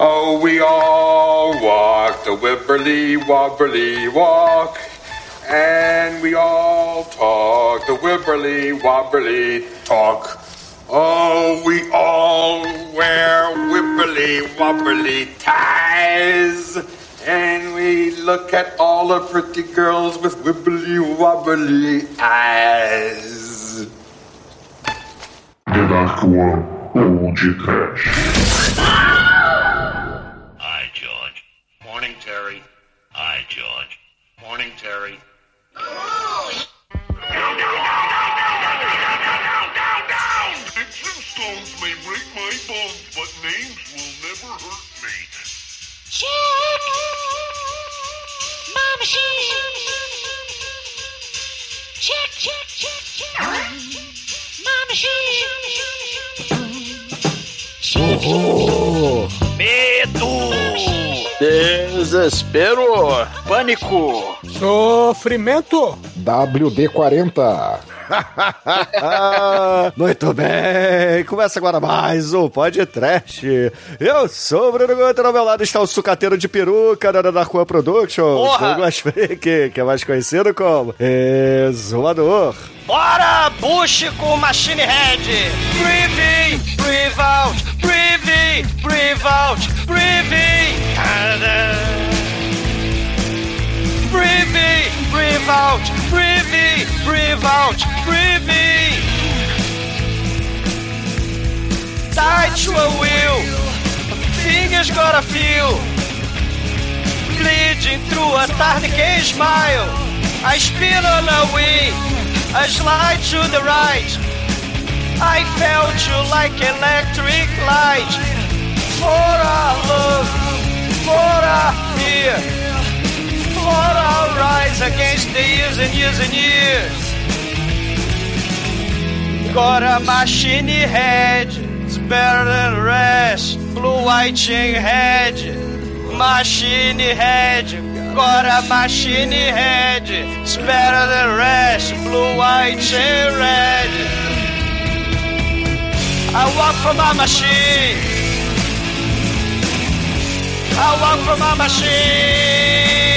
Oh, we all walk the Wibberly Wobberly Walk. And we all talk the Wibberly Wobberly Talk. Oh, we all wear Wibberly Wobberly ties. And we look at all the pretty girls with Wibberly Wobberly eyes. The Dark One Old Horror! Medo! Desespero! Pânico! Sofrimento! WD-40. Muito bem, começa agora mais um Pod Trash. Eu sou o Bruno Guter, ao meu lado está o sucateiro de peruca da Darkwan Productions, Porra! Douglas Freak, que é mais conhecido como Exumador. Bora, Bush com Machine Head! Breathe in, breathe out, breathe in, breathe out, breathe in! Breathe in, breathe out, breathe in, breathe out, breathe in! Tight your will, fingers gotta feel. Bleeding through a tourniquet smile. I spin on a wing, I slide to the right. I felt you like electric light. For our love, for our fear, for our rise against the years and years and years. Got a machine head, it's better than rest. Blue white chain head, machine head. Got a machine head, it's better than rest. Blue white chain red. I walk from my machine. I walk from my machine.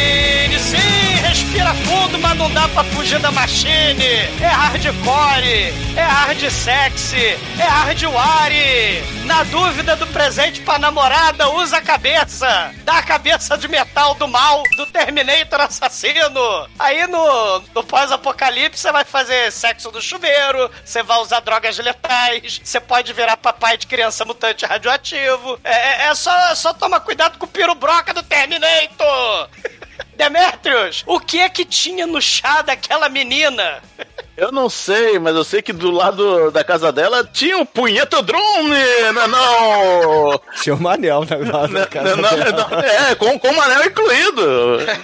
Dá pra fugir da machine. É hardcore, é hard sexy, é hardware. Na dúvida do presente pra namorada, usa a cabeça. Dá a cabeça de metal do mal, do Terminator assassino. Aí no, no pós-apocalipse você vai fazer sexo no chuveiro, você vai usar drogas letais, você pode virar papai de criança mutante radioativo. É, é- é só, só tomar cuidado com o pirubroca do Terminator. Demetrius, o que é que tinha no chá daquela menina? Eu não sei, mas eu sei que do lado da casa dela tinha um punhetodrome, não, não. Tinha um anel na, na, na casa Não, não, dela. não, é, com, com o anel incluído.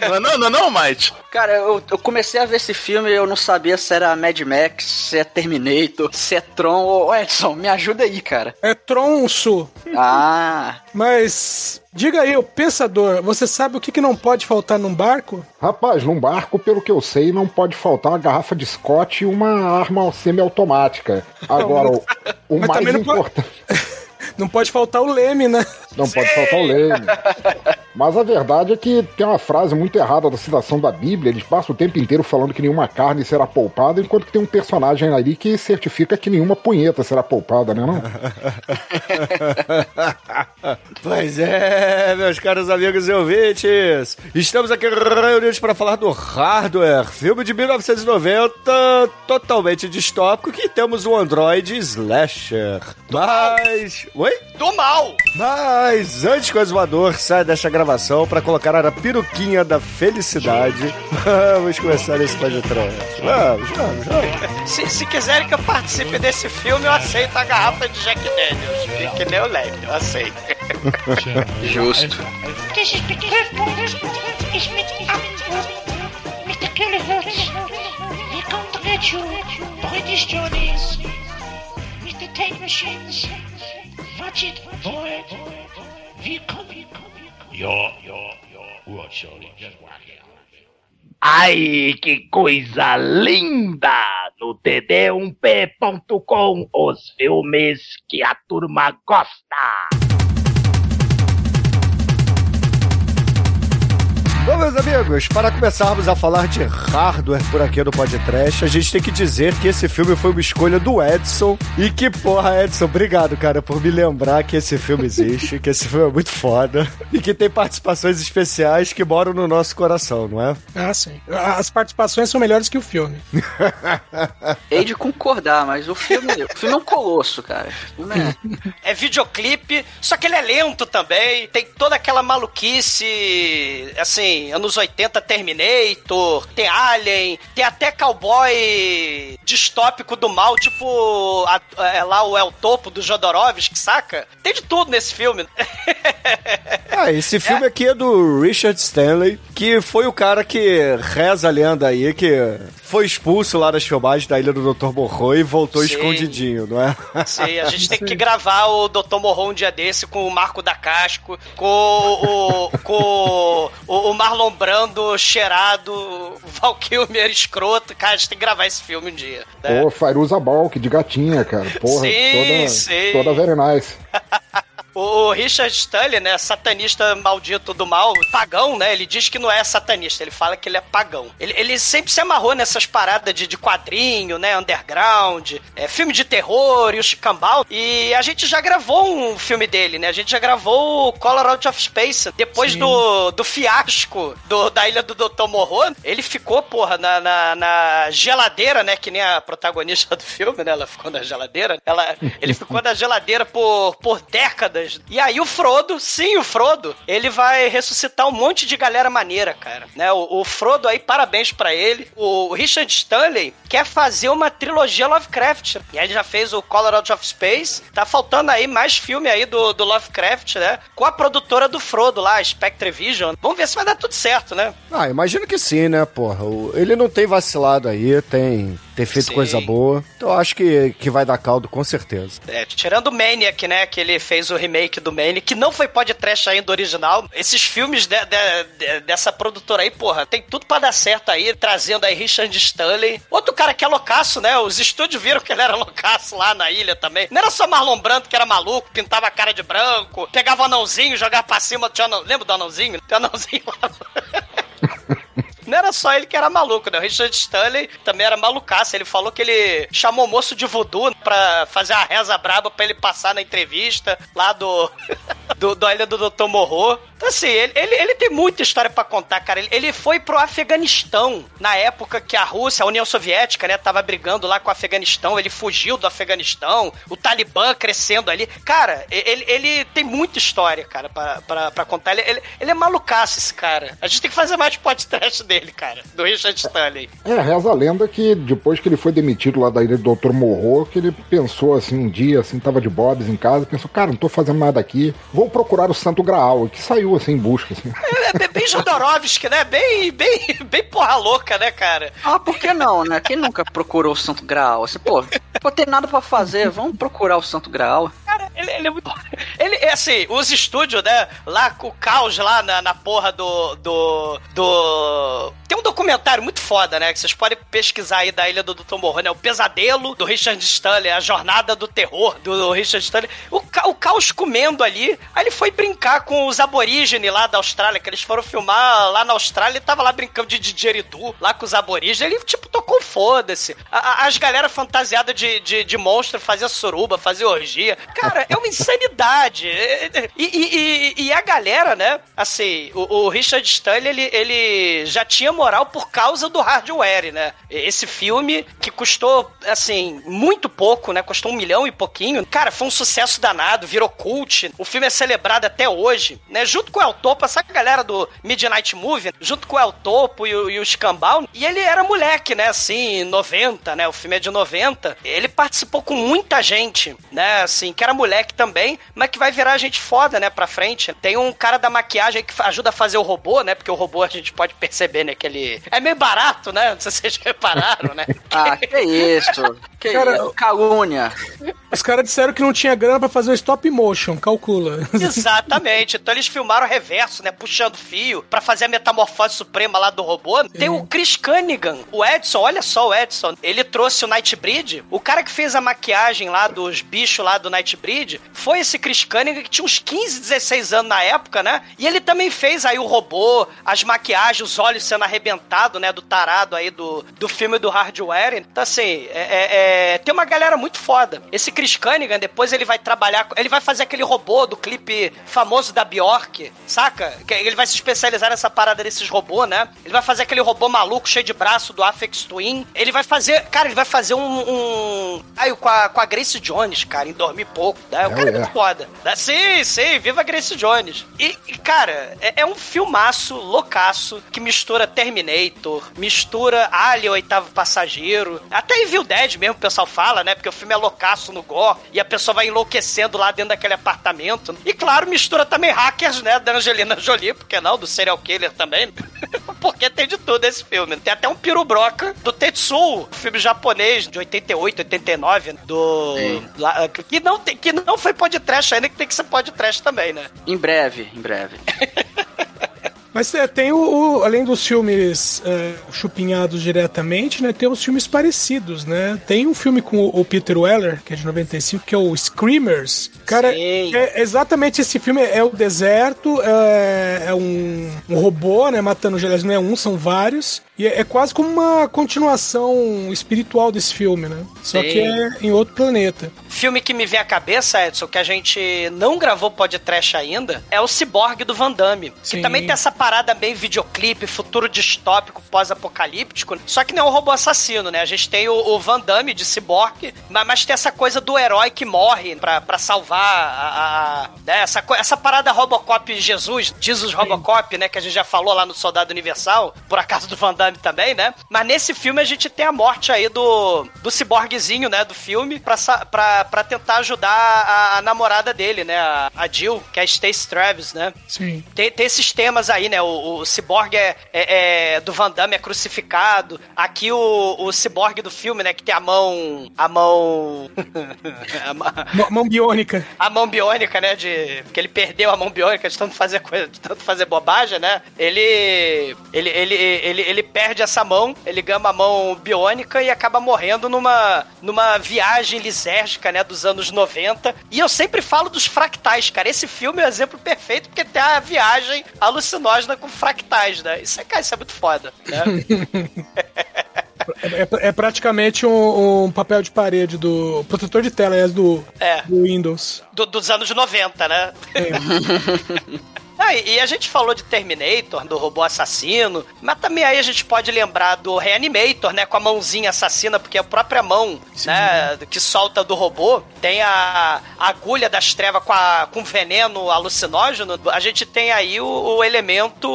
Não, não, não, não, Mike. Cara, eu, eu comecei a ver esse filme e eu não sabia se era Mad Max, se é Terminator, se é Tron. Ô, Edson, me ajuda aí, cara. É tronço. Ah, Mas diga aí, o pensador, você sabe o que, que não pode faltar num barco? Rapaz, num barco, pelo que eu sei, não pode faltar uma garrafa de Scott e uma arma semiautomática. Agora, o, o mais também não pode- importante. Não pode faltar o leme, né? Não pode faltar o leme. Mas a verdade é que tem uma frase muito errada da citação da Bíblia. Eles passam o tempo inteiro falando que nenhuma carne será poupada, enquanto que tem um personagem ali que certifica que nenhuma punheta será poupada, né? Não? Pois é, meus caros amigos e ouvintes, estamos aqui reunidos para falar do Hardware, filme de 1990, totalmente distópico, que temos um Android slasher. Mas... Oi? Do mal! Mas antes que o exumador saia desta gravação para colocar a peruquinha da felicidade, vamos começar esse podcast. Vamos, vamos, vamos. Se, se quiserem que eu participe desse filme, eu aceito a garrafa de Jack Daniels. Que nem o Leme, eu aceito. justo. Mr. Tape Machines. Watch it, boy. We Yo, yo, yo. Just whack it. Ai, que coisa linda! No td1p.com, os filmes que a turma gosta. Bom, meus amigos, para começarmos a falar de hardware por aqui no podcast, a gente tem que dizer que esse filme foi uma escolha do Edson. E que porra, Edson, obrigado, cara, por me lembrar que esse filme existe, que esse filme é muito foda e que tem participações especiais que moram no nosso coração, não é? Ah, sim. As participações são melhores que o filme. Hei de concordar, mas o filme, o filme é um colosso, cara. É... É videoclipe, só que ele é lento também. Tem toda aquela maluquice, assim, anos 80 Terminator, tem Alien, tem até cowboy distópico do mal, tipo a- é lá o El Topo do Jodorowsky, saca? Tem de tudo nesse filme. Ah, esse filme aqui é do Richard Stanley, que foi o cara que reza a lenda aí, que foi expulso lá das filmagens da Ilha do Dr. Morro e voltou Sim. escondidinho, não é? Sim, a gente tem que gravar o Dr. Morro um dia desse com o Marco da Casco, com o, com o, o Marlon Brando cheirado, Val Kilmer escroto. Cara, a gente tem que gravar esse filme um dia. né? Pô, Fairuza Balk, de gatinha, cara. Porra, Sim, toda, sim. toda very nice. O Richard Stanley, né, satanista maldito do mal, pagão, né, ele diz que não é satanista, ele fala que ele é pagão. Ele, ele sempre se amarrou nessas paradas de, de quadrinho, né, underground, é, filme de terror e o chicambal, e a gente já gravou um filme dele, né, a gente já gravou o Color Out of Space, depois Sim. do, do fiasco do, da Ilha do Dr. Morro, ele ficou, porra, na, na, na geladeira, né, que nem a protagonista do filme, né, ela ficou na geladeira, ela, ele ficou na geladeira por, por décadas. E aí o Frodo, sim, o Frodo, ele vai ressuscitar um monte de galera maneira, cara, né, o, o Frodo aí, parabéns pra ele. O Richard Stanley quer fazer uma trilogia Lovecraft, e aí ele já fez o Color Out of Space, tá faltando aí mais filme aí do, do Lovecraft, né, com a produtora do Frodo lá, Spectre Vision. Vamos ver se vai dar tudo certo, né? Ah, imagino que sim, né, porra? Ele não tem vacilado aí, tem, tem feito Sim. coisa boa. Então eu acho que, que vai dar caldo, com certeza. É, tirando o Maniac, né? Que ele fez o remake do Maniac, que não foi podcast ainda original. Esses filmes de- de- de- dessa produtora aí, porra, tem tudo pra dar certo aí, trazendo aí Richard Stanley. Outro cara que é loucaço, né? Os estúdios viram que ele era loucaço lá na ilha também. Não era só Marlon Brando que era maluco, pintava a cara de branco, pegava o anãozinho, jogava pra cima. Tinha anão- Lembra do anãozinho? Tem anãozinho lá. Não era só ele que era maluco, né? O Richard Stanley também era malucaço. Ele falou que ele chamou o moço de voodoo pra fazer a reza braba pra ele passar na entrevista lá do. do da ilha do Dr. Morro. Assim, ele, ele, ele tem muita história pra contar, cara. Ele, ele foi pro Afeganistão na época que a Rússia, a União Soviética, né, tava brigando lá com o Afeganistão. Ele fugiu do Afeganistão, o Talibã crescendo ali. Cara, ele, ele tem muita história, cara, pra, contar. Ele, ele, ele é malucaço, esse cara. A gente tem que fazer mais podcast dele, cara, do Richard Stanley. É, reza a lenda que depois que ele foi demitido lá da ilha do Dr. Morro, que ele pensou assim um dia, assim, tava de bobs em casa, pensou, cara, não tô fazendo nada aqui, vou procurar o Santo Graal, que saiu assim em busca, assim. É bem- bem Jodorowsky, né? Bem, bem, bem porra louca, né, cara? Ah, por que não, né? Quem nunca procurou o Santo Graal? Assim, pô, não tem nada pra fazer, vamos procurar o Santo Graal. Cara, ele, ele é muito. Ele é assim, os estúdios, né? Lá com o caos lá na, na porra do. do. do. Tem um documentário muito foda, né? Que vocês podem pesquisar aí da Ilha do Dr. Morro, né? O Pesadelo do Richard Stanley, a jornada do terror do Richard Stanley. O, ca- o caos comendo ali. Aí ele foi brincar com os aborígenes lá da Austrália, que eles foram filmar lá na Austrália e tava lá brincando de didgeridoo lá com os aborígenes. Ele, tipo, tocou foda-se. As galera fantasiada de, de, de monstro fazia suruba, fazia orgia. Cara, é uma insanidade. E, e- e- a galera, né? Assim, o, o Richard Stanley, ele, ele já tinha moral por causa do hardware, né? Esse filme que custou, assim, muito pouco, né? Custou um milhão e pouquinho. Cara, foi um sucesso danado, virou cult. O filme é celebrado até hoje, né? Junto com o El Topo, essa galera do Midnight Movie, junto com o El Topo e o, e o. E ele era moleque, né? Assim, 90, né? O filme é de 90. Ele participou com muita gente, né? Assim, que era moleque também, mas que vai virar gente foda, né? Pra frente. Tem um cara da maquiagem que ajuda a fazer o robô, né? Porque o robô a gente pode perceber, né? Que ele é meio barato, né? Não sei se vocês repararam, né? Ah, que isso? Que Cara, isso? Calúnia. Os caras disseram que não tinha grana pra fazer o stop motion, calcula. Exatamente. Então eles filmaram o reverso, né? Puxando fio pra fazer a metamorfose suprema lá do robô. Tem o Chris Cunningham, o Edson, olha só o Edson. Ele trouxe o Nightbreed. O cara que fez a maquiagem lá dos bichos lá do Nightbreed foi esse Chris Cunningham que tinha uns 15, 16 anos na época, né? E ele também fez aí o robô, as maquiagens, os olhos sendo arrebentados, né? Do tarado aí do, do filme do Hardware. Então, assim, é, é- é- tem uma galera muito foda. Esse Chris Cunningham, depois ele vai trabalhar, ele vai fazer aquele robô do clipe famoso da Bjork, saca? Ele vai se especializar nessa parada desses robôs, né? Ele vai fazer aquele robô maluco, cheio de braço do Afex Twin. Ele vai fazer, cara, ele vai fazer um. um... Aí, com a, com a Grace Jones, cara, em Dormir Pouco. Né? O cara é é. muito foda. Né? Sim, sim, viva Grace Jones. E, e, cara, é, é um filmaço loucaço que mistura Terminator, mistura Alien, Oitavo Passageiro. Até Evil Dead mesmo, o pessoal fala, né? Porque o filme é loucaço no gore e a pessoa vai enlouquecendo lá dentro daquele apartamento. E, claro, mistura também hackers, né? Da Angelina Jolie, porque não? Do serial killer também. porque tem de tudo esse filme. Tem até um pirubroca do Tetsuo, filme japonês de 88, 89, do. lá, que, não tem, que não foi podcast ainda, que tem que ser podcast também, né? Em breve, em breve. Mas é, tem o, o- além dos filmes é, chupinhados diretamente, né? Tem os filmes parecidos, né? Tem um filme com o, o Peter Weller, que é de 95, que é o Screamers. Cara, é exatamente esse filme. É o deserto, é, é um, um robô, né? Matando aliás, não é um, são vários. E é, é quase como uma continuação espiritual desse filme, né? Só Sim. que é em outro planeta. Filme que me vem à cabeça, Edson, que a gente não gravou podcast ainda, é o Cyborg do Van Damme. Que Sim. também tem essa parada bem videoclipe, futuro distópico, pós-apocalíptico. Só que não é um robô assassino, né? A gente tem o, o Van Damme de Cyborg, mas, mas tem essa coisa do herói que morre pra, pra salvar a. a- né? essa, essa parada Robocop Jesus, Jesus Robocop, né? Que a gente já falou lá no Soldado Universal, por acaso do Van Damme também, né? Mas nesse filme a gente tem a morte aí do, do ciborguezinho, né? Do filme, pra, pra, pra tentar ajudar a, a namorada dele, né? A, a Jill, que é a Stacey Travis, né? Sim. Tem, tem esses temas aí, né? O, o ciborgue é, é- é- do Van Damme é crucificado. Aqui o, o ciborgue do filme, né? Que tem a mão. A mão. a, Mão- Mão biônica. a mão biônica, né? De. Porque ele perdeu a mão biônica de tanto fazer coisa, de tanto fazer bobagem, né? Ele. Ele, ele, ele, ele perde essa mão, ele ganha uma mão biônica e acaba morrendo numa, numa viagem lisérgica, né? Dos anos 90. E eu sempre falo dos fractais, cara. Esse filme é o exemplo perfeito porque tem a viagem alucinógena com fractais, né? Isso é, cara, isso é muito foda, né? É, é- é praticamente um, um papel de parede do. protetor de tela, aliás, do, É. do Windows. do- dos anos 90, né? Ah, e a gente falou de Terminator, do robô assassino, mas também aí a gente pode lembrar do Reanimator, né? Com a mãozinha assassina, porque a própria mão, né, que solta do robô, tem a, a agulha das trevas com, a, com veneno alucinógeno. A gente tem aí o, o elemento.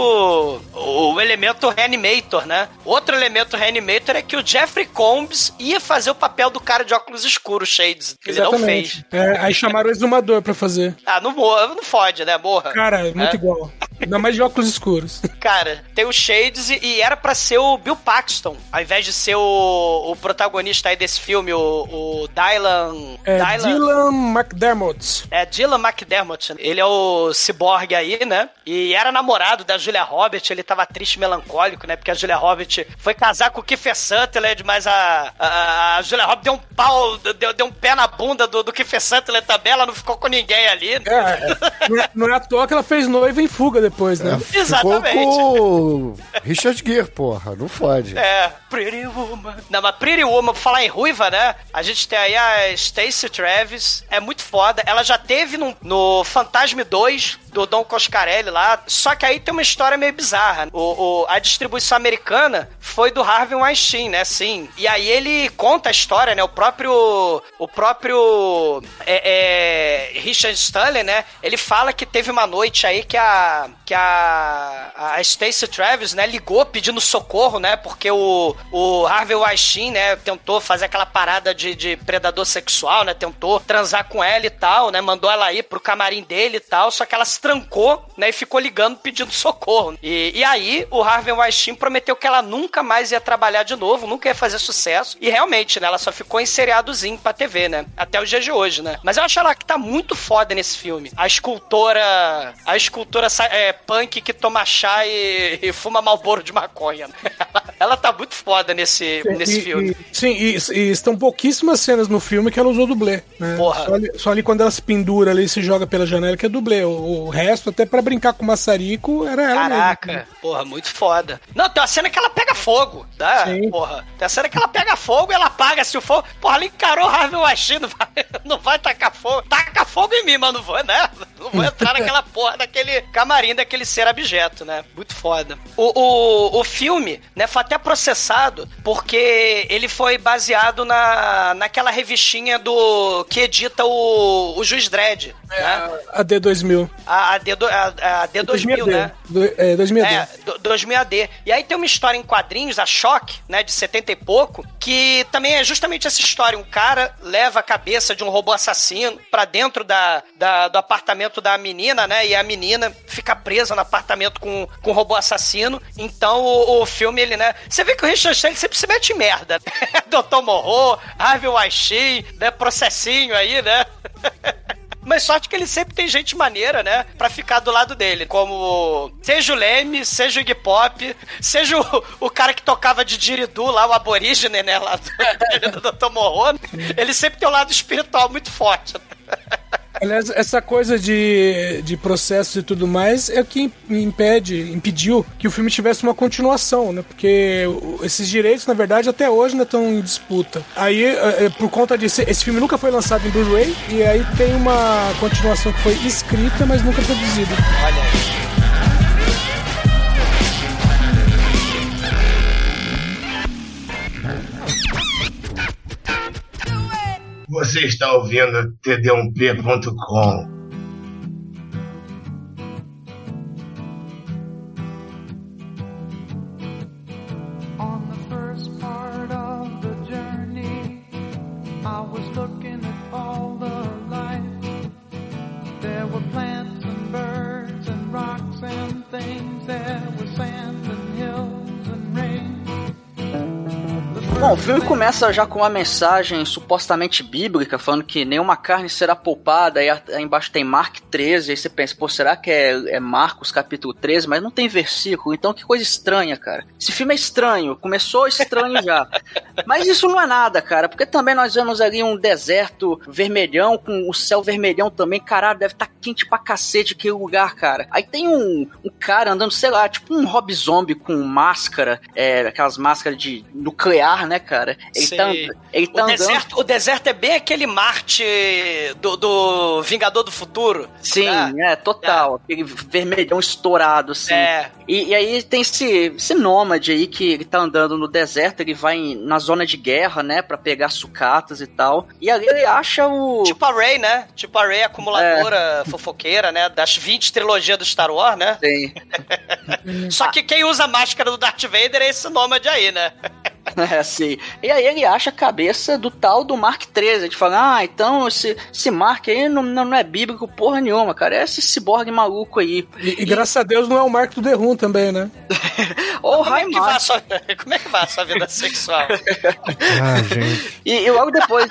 O elemento Reanimator, né? Outro elemento Reanimator é que o Jeffrey Combs ia fazer o papel do cara de óculos escuros, Shades. que Ele não fez. É, aí chamaram o exumador pra fazer. Ah, não não fode, né? Morra. Cara, é muito igual. Ainda mais de óculos escuros. Cara, tem o Shades e, era pra ser o Bill Paxton, ao invés de ser o, o protagonista aí desse filme, o, o Dylan. É Dylan McDermott. É, Dylan McDermott. Ele é o ciborgue aí, né? E era namorado da Julia Roberts. Ele tava triste e melancólico, né? Porque a Julia Roberts foi casar com o Kiefer Sutherland, mas a, a, a Julia Roberts deu um pau, deu, deu um pé na bunda do, do Kiefer Sutherland também. Ela não ficou com ninguém ali. né? É, não é, não é à toa que ela fez noiva em fuga depois, né? Exatamente. Ficou Richard Gere, porra. Não fode. É, Pretty Woman. Não, mas Pretty Woman, falar em ruiva, né? A gente tem aí a Stacey Travis, é muito foda. Ela já teve no, no Fantasma 2 do Don Coscarelli lá, só que aí tem uma história meio bizarra. O, o- a distribuição americana foi do Harvey Weinstein, né? Sim. E aí ele conta a história, né? O próprio. O próprio. É, é, Richard Stanley, né? Ele fala que teve uma noite aí que a. Que a. A Stacey Travis, né? Ligou pedindo socorro, né? Porque o, o Harvey Weinstein, né? Tentou fazer aquela parada de, de predador sexual, né? Tentou transar com ela e tal, né? Mandou ela ir pro camarim dele e tal. Só que ela se trancou, né? E ficou ligando pedindo socorro. E, e aí o Harvey Weinstein prometeu que ela nunca mais ia trabalhar de novo, nunca ia fazer sucesso. E realmente, né? Ela só ficou em seriadozinho pra TV, né? Até os dias de hoje, né? Mas eu acho ela que tá muito foda nesse filme. A escultora. A escultora é, punk que toma chá e, e fuma malboro de maconha. né? Ela tá muito foda nesse, nesse E- filme. e- sim, e, estão pouquíssimas cenas no filme que ela usou dublê. Né? Porra. Só, ali, só ali quando ela se pendura ali e se joga pela janela que é dublê. O, o resto, até pra brincar com o maçarico, era ela Caraca, mesmo. porra, muito foda. Não, tem uma cena que ela pega fogo, tá? Sim. Porra. Tem uma cena que ela pega fogo e ela apaga se o fogo. Porra, ela encarou Harvey Weinstein, não vai, não vai tacar fogo. Taca fogo em mim, mas não vou, né? Não vou entrar naquela porra daquele camarim daquele ser abjeto, né? Muito foda. O, o, o filme, né, foi até processado porque ele foi baseado na, naquela revistinha do que edita o, o Juiz Dredd, né? A D2000. A, a, D, a, a D2000, né? Do, é, 2000 É, do- 2000 AD. E aí tem uma história em quadrinhos, a Choque, né, de 70 e pouco, que também é justamente essa história. Um cara leva a cabeça de um robô assassino pra dentro da, da- do apartamento da menina, né, e a menina fica presa no apartamento com, com o robô assassino. Então o, o filme, ele, né, você vê que o Richard Stanley sempre se mete em merda. né? Dr. Morro, Harvey Weinstein, né, processinho aí, né? Mas sorte que ele sempre tem gente maneira, né? Pra ficar do lado dele. Como seja o Leme, seja o Iggy Pop, seja o, o cara que tocava de diridu lá, o aborígene, né? Lá do, do Dr. Morro. Ele sempre tem um lado espiritual muito forte. Aliás, essa coisa de, de processos e tudo mais é o que impede, impediu que o filme tivesse uma continuação, né? Porque esses direitos, na verdade, até hoje ainda estão em disputa. Aí, é, é, por conta disso, esse filme nunca foi lançado em Blu-ray e aí tem uma continuação que foi escrita, mas nunca produzida. Olha aí. Você está ouvindo td1p.com. Bom, o filme começa já com uma mensagem supostamente bíblica, falando que nenhuma carne será poupada, aí, embaixo tem Mark 13, aí você pensa, pô, será que é, é Marcos capítulo 13? Mas não tem versículo, então que coisa estranha, cara. Esse filme é estranho, começou estranho já. Mas isso não é nada, cara, porque também nós vemos ali um deserto vermelhão, com o céu vermelhão também, caralho, deve estar quente pra cacete aquele lugar, cara. Aí tem um, um cara andando, sei lá, tipo um Rob Zombie com máscara, é, aquelas máscaras de nuclear, né, cara? Ele Sei. tá, ele tá o, andando. deserto, o deserto é bem aquele Marte do, do Vingador do Futuro. Sim, né? é, total. Aquele vermelhão estourado, assim. É. E, e aí tem esse, esse nômade aí que ele tá andando no deserto, ele vai em- na zona de guerra, né, pra pegar sucatas e tal. E ali ele acha o. Tipo a Ray, né? Tipo a Ray acumuladora fofoqueira, né? Das 20 trilogias do Star Wars, né? Sim. Só que quem usa a máscara do Darth Vader é esse nômade aí, né? É, assim. E aí ele acha a cabeça do tal do Mark 13. A gente fala, ah, então esse, esse Mark aí não, não, é bíblico porra nenhuma, cara. É esse ciborgue maluco aí. E, e graças a Deus não é o Marco do The Room também, né? Ou Como é, que vai a Raimar. sua, como é que vai a sua vida sexual? Ah, gente. E, e logo depois.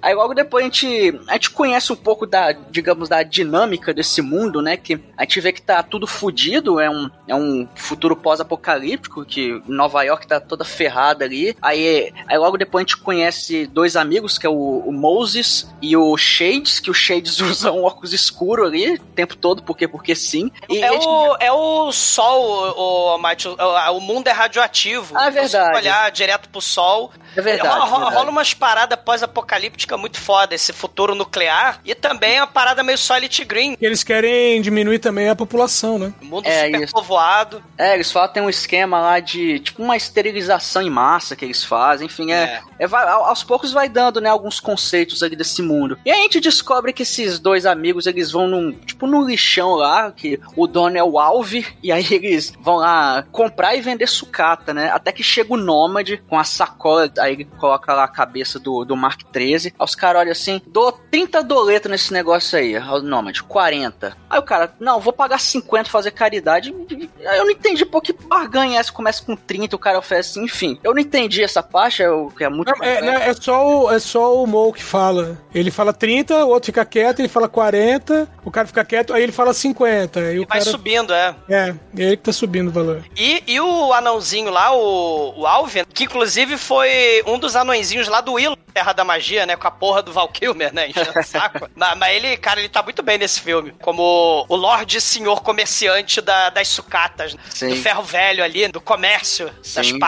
aí logo depois a gente, a gente conhece um pouco da, digamos, da dinâmica desse mundo, né? Que a gente vê que tá tudo fudido, é um, é um futuro pós-apocalíptico, que Nova York tá toda ferrada ali. Aí, aí logo depois a gente conhece dois amigos, que é o, o Moses e o Shades, que o Shades usa um óculos escuro ali o tempo todo, porque, porque sim. E É a gente- o, é o sol, o, Mate, o, o mundo é radioativo. Ah, é verdade. Se olhar direto pro sol. É verdade, Rola, rola- verdade. rola umas paradas pós-apocalípticas muito foda, esse futuro nuclear. E também a parada meio Solid Green. Eles querem diminuir também a população, né? Mundo É, super isso. povoado. É, eles falam que tem um esquema lá de tipo uma esterilização em massa que eles fazem, enfim, é, é vai- ao- aos poucos vai dando, né, alguns conceitos ali desse mundo. E aí a gente descobre que esses dois amigos, eles vão num, tipo num lixão lá, que o dono é o Alve, e aí eles vão lá comprar e vender sucata, né? Até que chega o Nômade com a sacola, aí ele coloca lá a cabeça do, do Mark 13. Aí os caras olham assim, dou 30 doletas nesse negócio aí. O Nômade, 40. Aí o cara, não, vou pagar 50 pra fazer caridade. Eu não entendi, pô, que barganha é essa? Começa com 30, o cara oferece, enfim. Eu não entendi essa parte, é o que é muito. Não, é, né, é só o, é só o Mo que fala. Ele fala 30, o outro fica quieto, ele fala 40, o cara fica quieto, aí ele fala 50. Aí o Vai cara... subindo, é. É, é ele que tá subindo o valor. E, e o anãozinho lá, o, o Alvin, que inclusive foi um dos anõezinhos lá do Willow, Terra da Magia, né? Com a porra do Val Kilmer, né? Enchendo o saco. mas, mas ele, cara, ele tá muito bem nesse filme. Como o Lorde Senhor Comerciante da- das sucatas, Sim. do ferro velho ali, do comércio, das Sim.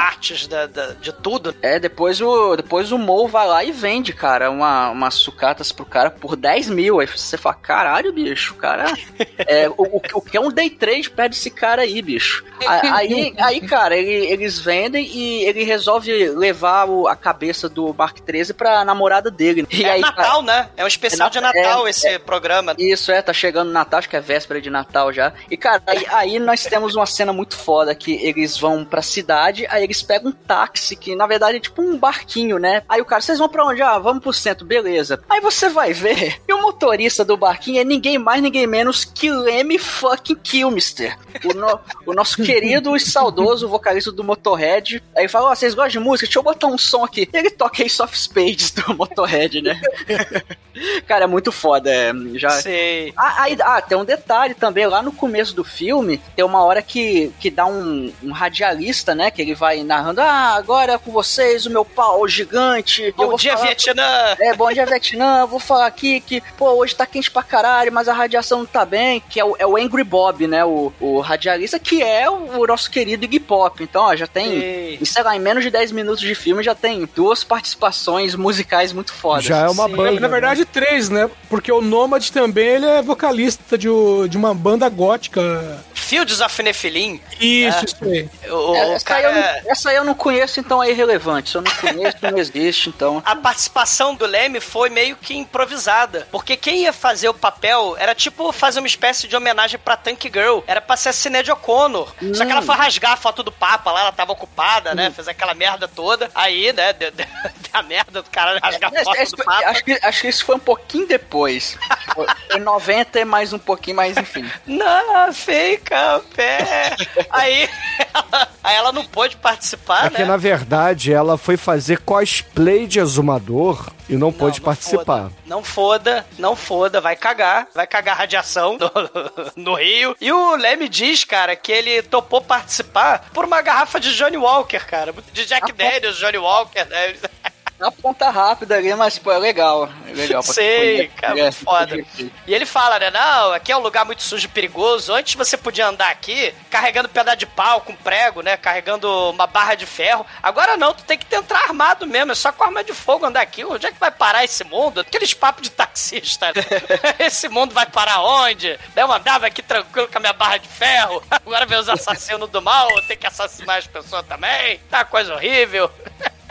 Da, da- de tudo. É, depois o, depois o Mo vai lá e vende, cara, uma, umas sucatas pro cara por 10 mil. Aí você fala, caralho, bicho, cara. É, o, o, o que é um day trade perto desse cara aí, bicho? Aí, aí cara, ele- eles vendem e ele resolve levar o- a cabeça do Mark 13 pra namorada dele. E é aí, Natal, né? É um especial de Natal é, esse programa. Isso, é, tá chegando Natal, acho que é véspera de Natal já. E, cara, aí, aí nós temos uma cena muito foda que eles vão pra cidade, aí eles pegam um táxi, que na verdade é tipo um barquinho, né? Aí o cara, vocês vão pra onde? Ah, vamos pro centro, beleza. Aí você vai ver, e o motorista do barquinho é ninguém mais, ninguém menos que Lemmy fucking Kilmister. O, no- o nosso querido e saudoso vocalista do Motorhead. Aí fala, ó, vocês gostam de música? Deixa eu botar um som aqui. Ele toca Ace of Spades do Motorhead, né? Cara, é muito foda. É, já... Sei. Ah, aí- ah, tem um detalhe também. Lá no começo do filme, tem uma hora que, que dá um, um radialista, né? Que ele vai narrando: Ah, agora é com vocês, o meu pau gigante. eu Bom vou dia, falar- Vietnã! É, bom dia, Vietnã. Eu Vou falar aqui que, pô, hoje tá quente pra caralho, mas a radiação não tá bem. Que é o, é o Angry Bob, né? O, o radialista, que é o, o nosso querido Iggy Pop. Então, ó, já tem, Sei. e, sei lá, em menos de 10 minutos de filme, já tem duas participações musicais muito fodas. Já é uma Sim. banda. Na verdade, três, né? Porque o Nomad também ele é vocalista de, o- de uma banda gótica. Fields of Nephilim. Isso, É. isso aí. O, o essa, cara... eu não, essa aí eu não conheço, então é irrelevante. Eu não conheço, não existe, então. A participação do Leme foi meio que improvisada. Porque quem ia fazer o papel era tipo fazer uma espécie de homenagem pra Tank Girl. Era pra ser a Sinead O'Connor. Só que ela foi rasgar a foto do Papa lá, ela tava ocupada, né? Fez aquela merda toda. Aí, né, deu, deu, deu a merda do cara rasgar a foto É, é, do Papa. acho, que, acho que isso foi um pouquinho depois. Foi 90 é mais um pouquinho, mas enfim. Não, fica pé. Aí, ela, aí ela não pôde participar, É que, né? na verdade, ela foi fazer cosplay de Exumador e não, pôde não participar. foda. Não foda, não foda, vai cagar. Vai cagar radiação no, no Rio. E o Leme diz, cara, que ele topou participar por uma garrafa de Johnny Walker, cara. De Jack Daniels, Johnny Walker, né? Uma ponta rápida ali, mas pô, é legal. É legal Sei, cara, é, foda. E ele fala, né? Não, aqui é um lugar muito sujo e perigoso. Antes você podia andar aqui carregando pedaço de pau com prego, né? Carregando uma barra de ferro. Agora não, tu tem que entrar armado mesmo. É só com arma de fogo andar aqui. Onde é que vai parar esse mundo? Aqueles papos de taxista. né? esse mundo vai parar onde? Eu andava aqui tranquilo com a minha barra de ferro. Agora vem os assassinos do mal. Tenho que assassinar as pessoas também. Tá uma coisa horrível.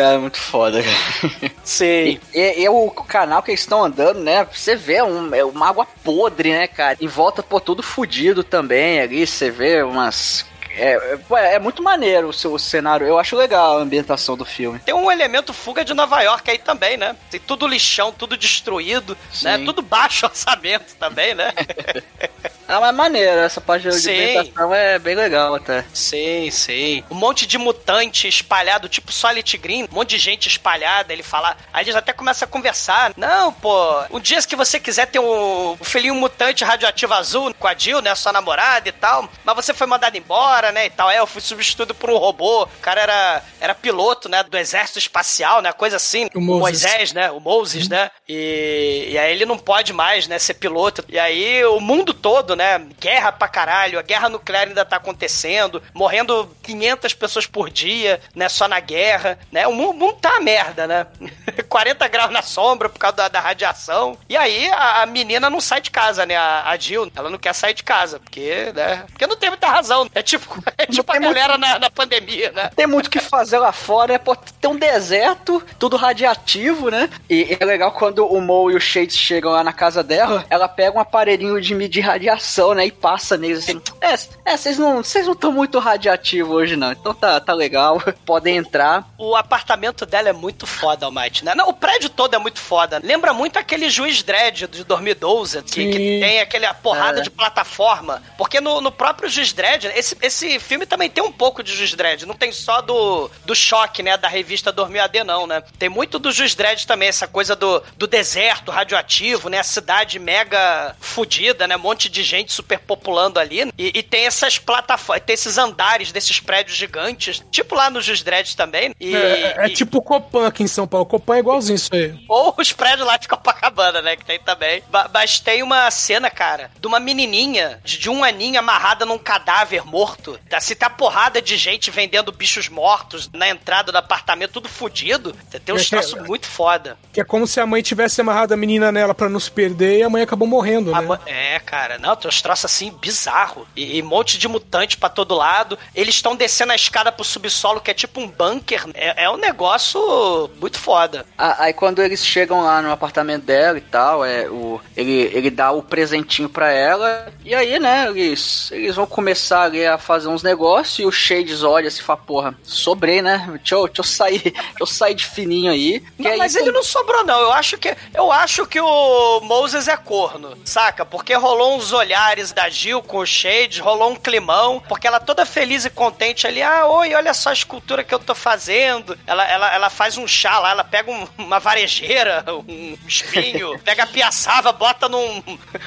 Cara, é muito foda, cara. Sim. E, e o canal que eles estão andando, né? Você vê um, é uma água podre, né, cara? Em volta, pô, tudo fudido também ali. Você vê umas. É, é, pô, é muito maneiro o seu cenário. Eu acho legal a ambientação do filme. Tem um elemento fuga de Nova York aí também, né? Tem tudo lixão, tudo destruído, né? Sim. Tudo baixo orçamento também, né? Ah, mas é maneiro. Essa parte de ambientação é bem legal até. Sim, sim. Um monte de mutante espalhado, tipo Solid Green, um monte de gente espalhada, ele fala. Aí eles até começam a conversar. Não, pô, um dia que você quiser ter um, um filhinho mutante radioativo azul com a Jill, né? Sua namorada e tal, mas você foi mandado embora, né? E tal. É, eu fui substituído por um robô. O cara era, era piloto, né? Do exército espacial, né? Coisa assim. O Moses. Moisés, né? O Moses, né? E, e aí ele não pode mais, né? Ser piloto. E aí o mundo todo, né? Guerra pra caralho. A guerra nuclear ainda tá acontecendo. Morrendo 500 pessoas por dia, né? Só na guerra, né? O mundo, o mundo tá uma merda, né? 40 graus na sombra por causa da, da radiação. E aí a, a menina não sai de casa, né? A, a Jill, ela não quer sair de casa. Porque, né? Porque não tem muita razão. É tipo, é tipo a galera na, na pandemia, né? Tem muito o que fazer lá fora? É, pô, tem um deserto, tudo radiativo, né? E é legal quando o Mo e o Shades chegam lá na casa dela, ela pega um aparelhinho de medir radiação, né? E passa neles assim. É, é vocês não estão muito radiativos hoje, não. Então tá, tá legal, podem entrar. O apartamento dela é muito foda, Almighty, né? Não, o prédio todo é muito foda. Lembra muito aquele Juiz Dredd de 2012, que, que tem aquela porrada É. de plataforma. Porque no, no próprio Juiz Dredd, esse, esse filme também tem um pouco de Juiz Dredd. Não tem só do, do choque, né? Da revista Dormir AD, não, né? Tem muito do Juiz Dredd também, essa coisa do, do deserto radioativo, né? A cidade mega fodida, né? Um monte de gente superpopulando ali. E, e tem essas plataformas, tem esses andares desses prédios gigantes, tipo lá no Juiz Dredd também. E, É, é e- tipo o Copan aqui em São Paulo. Copan é igualzinho isso aí. ou os prédios lá de Copacabana, né? Que tem também. Ba- Mas tem uma cena, cara, de uma menininha de, de um aninho amarrada num cadáver morto. Assim, tá porrada de gente vendendo bichos mortos na entrada do apartamento, tudo fudido. Tem uns É troços muito foda. Que é como se a mãe tivesse amarrado a menina nela pra não se perder e a mãe acabou morrendo, A né? É, cara, não, tem uns troços assim bizarro. E, e um monte de mutante pra todo lado. Eles estão descendo a escada pro subsolo, que é tipo um bunker. É, é um negócio muito foda. Ah, Aí quando eles chegam lá no apartamento dela e tal, é, o, ele, ele dá o presentinho pra ela. E aí, né, eles, eles vão começar ali a fazer uns negócios. E o Shades olha assim e fala: Porra, sobrei, né? Deixa eu, deixa eu sair, deixa eu sair de fininho aí. Não, aí mas tem- ele não sobrou, não. Eu acho que eu acho que o Moses é corno, saca? Porque rolou uns olhares da Gil com o Shade, rolou um climão, porque ela toda feliz e contente ali. Ah, oi, olha só a escultura que eu tô fazendo. Ela, ela, ela faz um chá lá, ela pega um- uma varejeira, um espinho, pega a piaçava, bota num,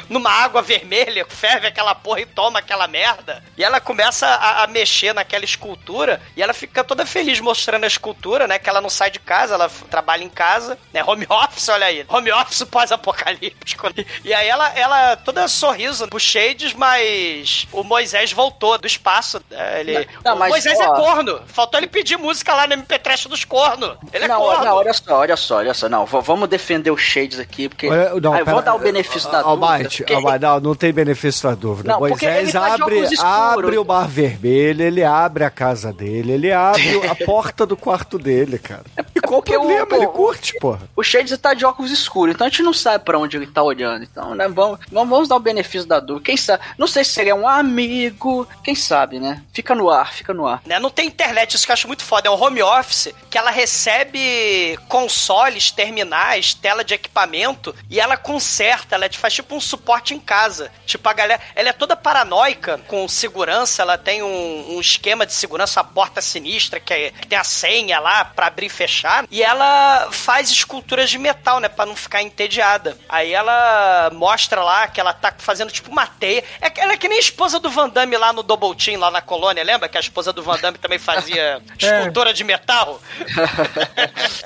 numa água vermelha, ferve aquela porra e toma aquela merda. E ela começa a, a mexer naquela escultura e ela fica toda feliz mostrando a escultura, né? Que ela não sai de casa, ela trabalha em casa, né? Home office, olha aí. Home office pós-apocalíptico. E aí ela, ela toda sorriso pro Shades, mas o Moisés voltou do espaço. né, Ele, Não, o Moisés é corno. Faltou ele pedir música lá no MP3 dos cornos. Ele é não, corno. não, olha só, olha só, olha só. Não, vamos defender o Shades aqui, porque. Olha, não, aí, eu vou pera- dar o benefício da dúvida. Almighty, porque- Almighty, não, não tem benefício da dúvida. Não, Moisés tá abre, abre o mar vermelho, ele abre a casa dele, ele abre a porta do quarto dele, cara. E qual o porque o- problema? ele curte, porra. O Shades tá de óculos escuros, então a gente não sabe pra onde ele tá olhando. Então, né, vamos, vamos vamos dar o benefício da dúvida. Quem sabe? Não sei se seria um amigo, quem sabe, né? Fica no ar, fica no ar. né? Não tem internet, isso que eu acho muito foda. É um home office que ela recebe consoles, terminais, tela de equipamento e ela conserta, ela faz tipo um suporte em casa. Tipo, a galera. Ela é toda paranoica com segurança, ela tem um, um esquema de segurança, uma porta sinistra que, é- que tem a senha lá pra abrir e fechar. E ela faz esculturas de metal, né? Pra não ficar entediada. Aí ela mostra lá que ela tá fazendo tipo uma teia. É, ela é que nem a esposa do Van Damme lá no Double Team, lá na colônia, lembra? Que a esposa do Van Damme também fazia escultura de metal?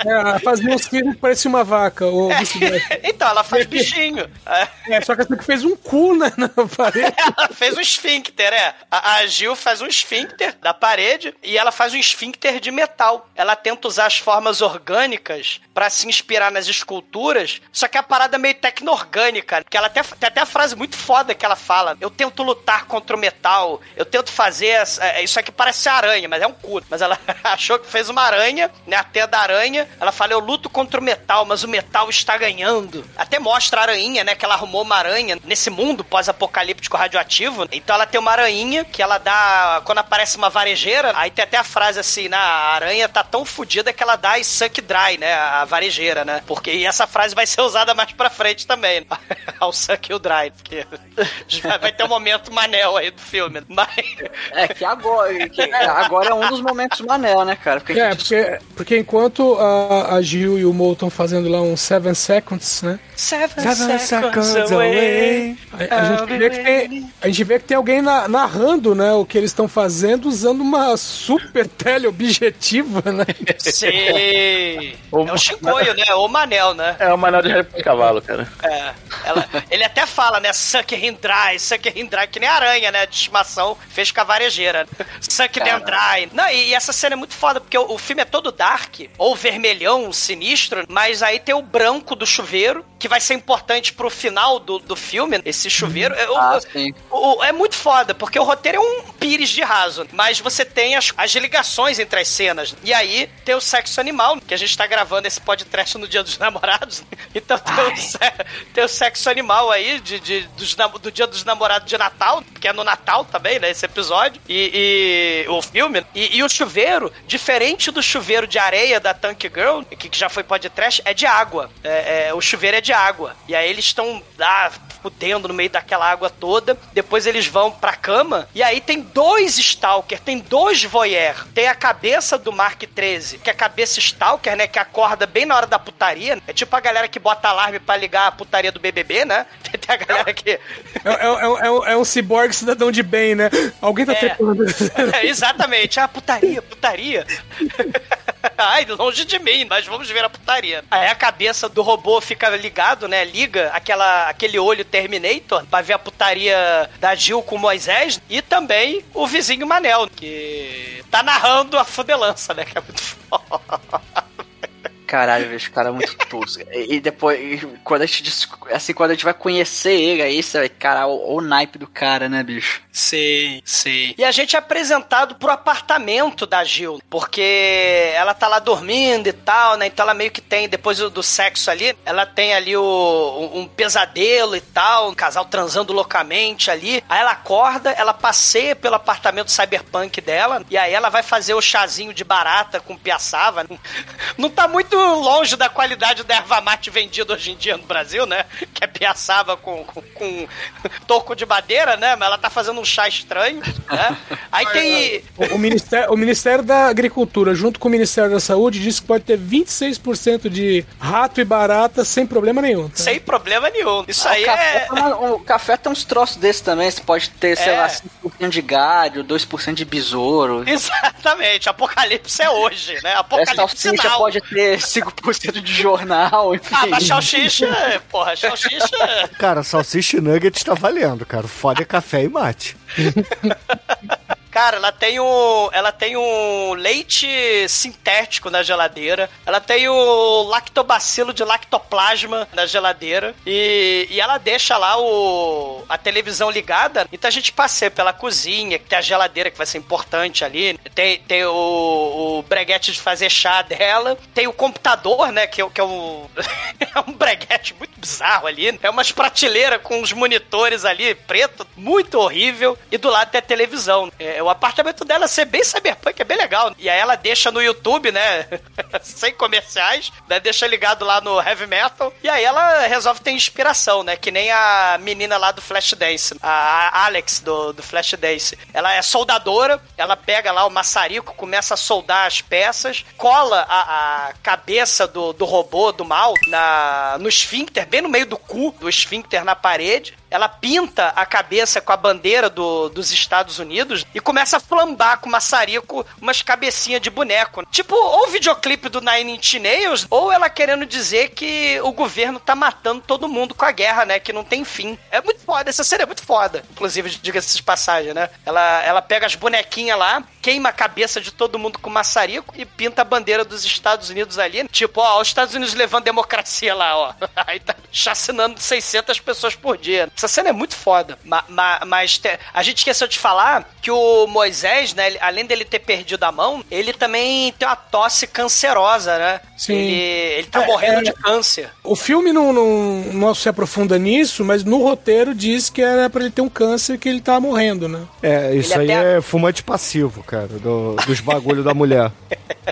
É, fazia uns filhos que parecia uma vaca, ou vice-versa. então, ela faz bichinho. É. É, só que essa que fez um cu na, na parede. Ela fez um esfíncter, é. A, a Gil faz um esfíncter da parede e ela faz um esfíncter de metal. Ela tenta usar as formas orgânicas pra se inspirar nas esculturas, só que a parada é meio tecno-orgânica. Que ela até, tem até a frase muito foda que ela fala: Eu tento lutar contra o metal, eu tento fazer. essa- é, isso aqui parece aranha, mas é um cu. Mas ela achou que fez uma aranha, né? A teia da aranha. Ela fala: Eu luto contra o metal, mas o metal está ganhando. Até mostra a aranha, né? Que ela arrumou uma aranha nesse mundo pós-apocalíptico radioativo. Então ela tem uma aranha que ela dá. Quando aparece uma varejeira, aí tem até a frase assim: na a aranha tá tão fodida que ela dá e suck dry, né? A varejeira, né? Porque e essa frase vai ser usada mais pra frente também. Ao suck o dry. Porque vai ter um momento manel aí do filme. Mas. É que agora, que agora é um dos momentos manel, né, cara? Porque É, gente- porque, porque enquanto a, a Gil e o Mo estão fazendo lá uns 7 seconds, né? Seven, Seven seconds away. A, a gente vê que tem, a gente vê que tem alguém na- narrando, né, o que eles estão fazendo usando uma super teleobjetiva, né? Sim. É o Chicoio, né? O Manel, né? É o Manel de Harry Cavalo, cara. É. Ela- ele até fala, né? Suck dry, suck dry, que nem aranha, né? De estimação, fez com a varejeira. Suck dry. Não, e, e essa cena é muito foda, porque o, o filme é todo dark, ou vermelhão, sinistro, mas aí tem o branco do chuveiro, que vai ser importante pro final do, do filme, esse chuveiro. É, o- Ah, sim. o- é muito foda, porque o roteiro é um pires de raso, mas você tem as, as ligações entre as cenas. E aí tem o sexo animal, que a gente tá gravando esse podcast no Dia dos Namorados. Então tem, o, se- tem o sexo animal aí de, de- dos do Dia dos Namorados de Natal, que é no Natal também, né? Esse episódio. E, e o filme. E, e o chuveiro, diferente do chuveiro de areia da Tank Girl, que, que já foi podcast, é de água. É- é, o chuveiro é de água. E aí eles estão lá fudendo no meio daquela água toda. Depois eles vão pra cama. E aí tem dois Stalker, tem dois Voyeur. Tem a cabeça do Mark 13, que é a cabeça Stalker, né? Que acorda bem na hora da putaria. É tipo a galera que bota alarme pra ligar a putaria do BBB, né? Tem a galera que. É, é, é, é um- é ciborgue cidadão de bem, né? Alguém tá É. tentando. É, exatamente. Ah, putaria, putaria. Ai, longe de mim, nós vamos ver a putaria. Aí a cabeça do robô fica ligado, né? Liga aquela, aquele olho Terminator pra ver a putaria da Jill com o Moisés. E também o vizinho Manel, que tá narrando a fudelança, né? Que é muito foda. Caralho, o cara é muito tosco. E, e depois, quando a gente assim, quando a gente vai conhecer ele, aí você vai, cara, o, o naipe do cara, né, bicho? Sim, sim. E a gente é apresentado pro apartamento da Gil, porque ela tá lá dormindo e tal, né? Então ela meio que tem, depois do, sexo ali, ela tem ali o, um, um pesadelo e tal, um casal transando loucamente ali. Aí ela acorda, ela passeia pelo apartamento cyberpunk dela, e aí ela vai fazer o chazinho de barata com piaçava. Não tá muito longe da qualidade da erva mate vendida hoje em dia no Brasil, né? Que é piaçava com, com, com toco de madeira, né? Mas ela tá fazendo um chá estranho, né? Aí tem... O, o Ministério, o Ministério da Agricultura, junto com o Ministério da Saúde, disse que pode ter 26% de rato e barata sem problema nenhum. tá? Sem problema nenhum. Isso Ah, aí o, café é... tem uma- o café tem uns troços desses também. Você pode ter, sei É. lá, 5% de galho, 2% de besouro. Exatamente, apocalipse é hoje, né? Essa Apocalipse salsicha sinal. pode ter 5% de jornal, enfim. Ah, mas salsicha, porra, salsicha... Cara, salsicha e nuggets tá valendo, cara. Foda é café e mate. Cara, ela tem um, ela tem um leite sintético na geladeira. Ela tem o lactobacilo de lactoplasma na geladeira e, e ela deixa lá o a televisão ligada. Então a gente passeia pela cozinha, que tem a geladeira que vai ser importante ali. Tem, tem o, o breguete de fazer chá dela. Tem o computador, né, que, é que é um é um breguete muito bizarro ali. É umas prateleiras com uns monitores ali preto, muito horrível. E do lado tem a televisão. É, o apartamento dela ser bem cyberpunk, é bem legal. E aí ela deixa no YouTube, né? Sem comerciais, né? Deixa ligado lá no heavy metal. E aí ela resolve ter inspiração, né? Que nem a menina lá do Flashdance, a a Alex do, do Flashdance. Ela é soldadora, ela pega lá o maçarico, começa a soldar as peças, cola a, a cabeça do, do robô, do mal, na, no esfíncter, bem no meio do cu do esfíncter na parede. Ela pinta a cabeça com a bandeira do, dos Estados Unidos e começa a flambar com maçarico umas cabecinhas de boneco. Tipo, ou o videoclipe do Nine Inch Nails, ou ela querendo dizer que o governo tá matando todo mundo com a guerra, né? Que não tem fim. É muito foda, essa cena é muito foda. Inclusive, diga-se de passagem, né? Ela, ela pega as bonequinhas lá, queima a cabeça de todo mundo com maçarico e pinta a bandeira dos Estados Unidos ali. Tipo, ó, os Estados Unidos levando democracia lá, ó. Aí tá chacinando 600 pessoas por dia. Essa cena é muito foda. Ma- ma- mas te- a gente esqueceu de falar que o Moisés, né, ele- além dele ter perdido a mão, ele também tem uma tosse cancerosa, né? Sim. Ele, ele tá É, morrendo é. de câncer. O filme não, não, não se aprofunda nisso, mas no roteiro diz que era pra ele ter um câncer que ele tá morrendo, né? É, isso Ele aí até- é fumante passivo, cara, do- dos bagulho da mulher.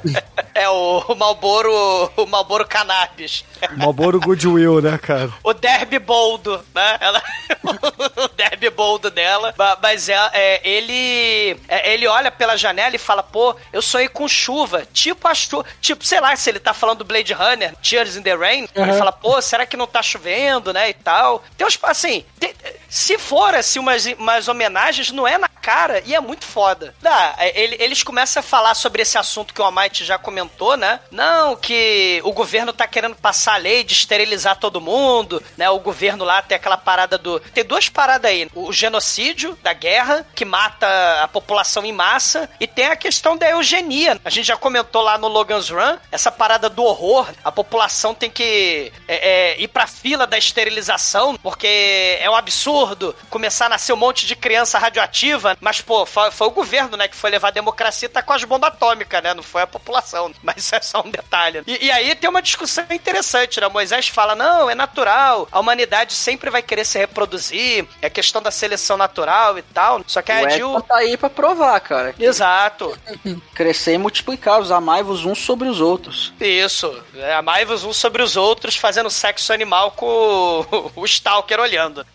É o, o Malboro, o Malboro Cannabis. Malboro Goodwill, né, cara? o derby boldo, né? Ela, o derby boldo dela. Ma- Mas é, é, ele é, ele olha pela janela e fala, pô, eu sonhei com chuva. Tipo a chuva. Tipo, sei lá, se ele tá falando do Blade Runner, Tears in the Rain, ele Uhum. fala, pô, será que não tá chovendo, né? E tal. Tem uns, assim, tem- se for assim umas, umas homenagens, não é na cara e é muito foda. Dá, ele- eles começam a falar sobre esse assunto que o Almighty já comentou, né? Não, que o governo tá querendo passar a lei de esterilizar todo mundo, né? O governo lá tem aquela parada do. Tem duas paradas aí: o genocídio da guerra, que mata a população em massa, e tem a questão da eugenia. A gente já comentou lá no Logan's Run, essa parada do horror. A população tem que é, é, ir pra fila da esterilização, porque é um absurdo começar a nascer um monte de criança radioativa. Mas, pô, foi, foi o governo, né, que foi levar a democracia e tá com as bombas atômicas, né? Não foi a população. Mas isso é só um detalhe. E, e aí tem uma discussão interessante, né? Moisés fala: não, é natural, a humanidade sempre vai querer se reproduzir, é questão da seleção natural e tal. Só que a o Jill. Tá aí pra provar, cara. que Exato. Crescer e multiplicar, os amai-vos uns sobre os outros. Isso. É, Amai-vos uns sobre os outros, fazendo sexo animal com o, o Stalker olhando.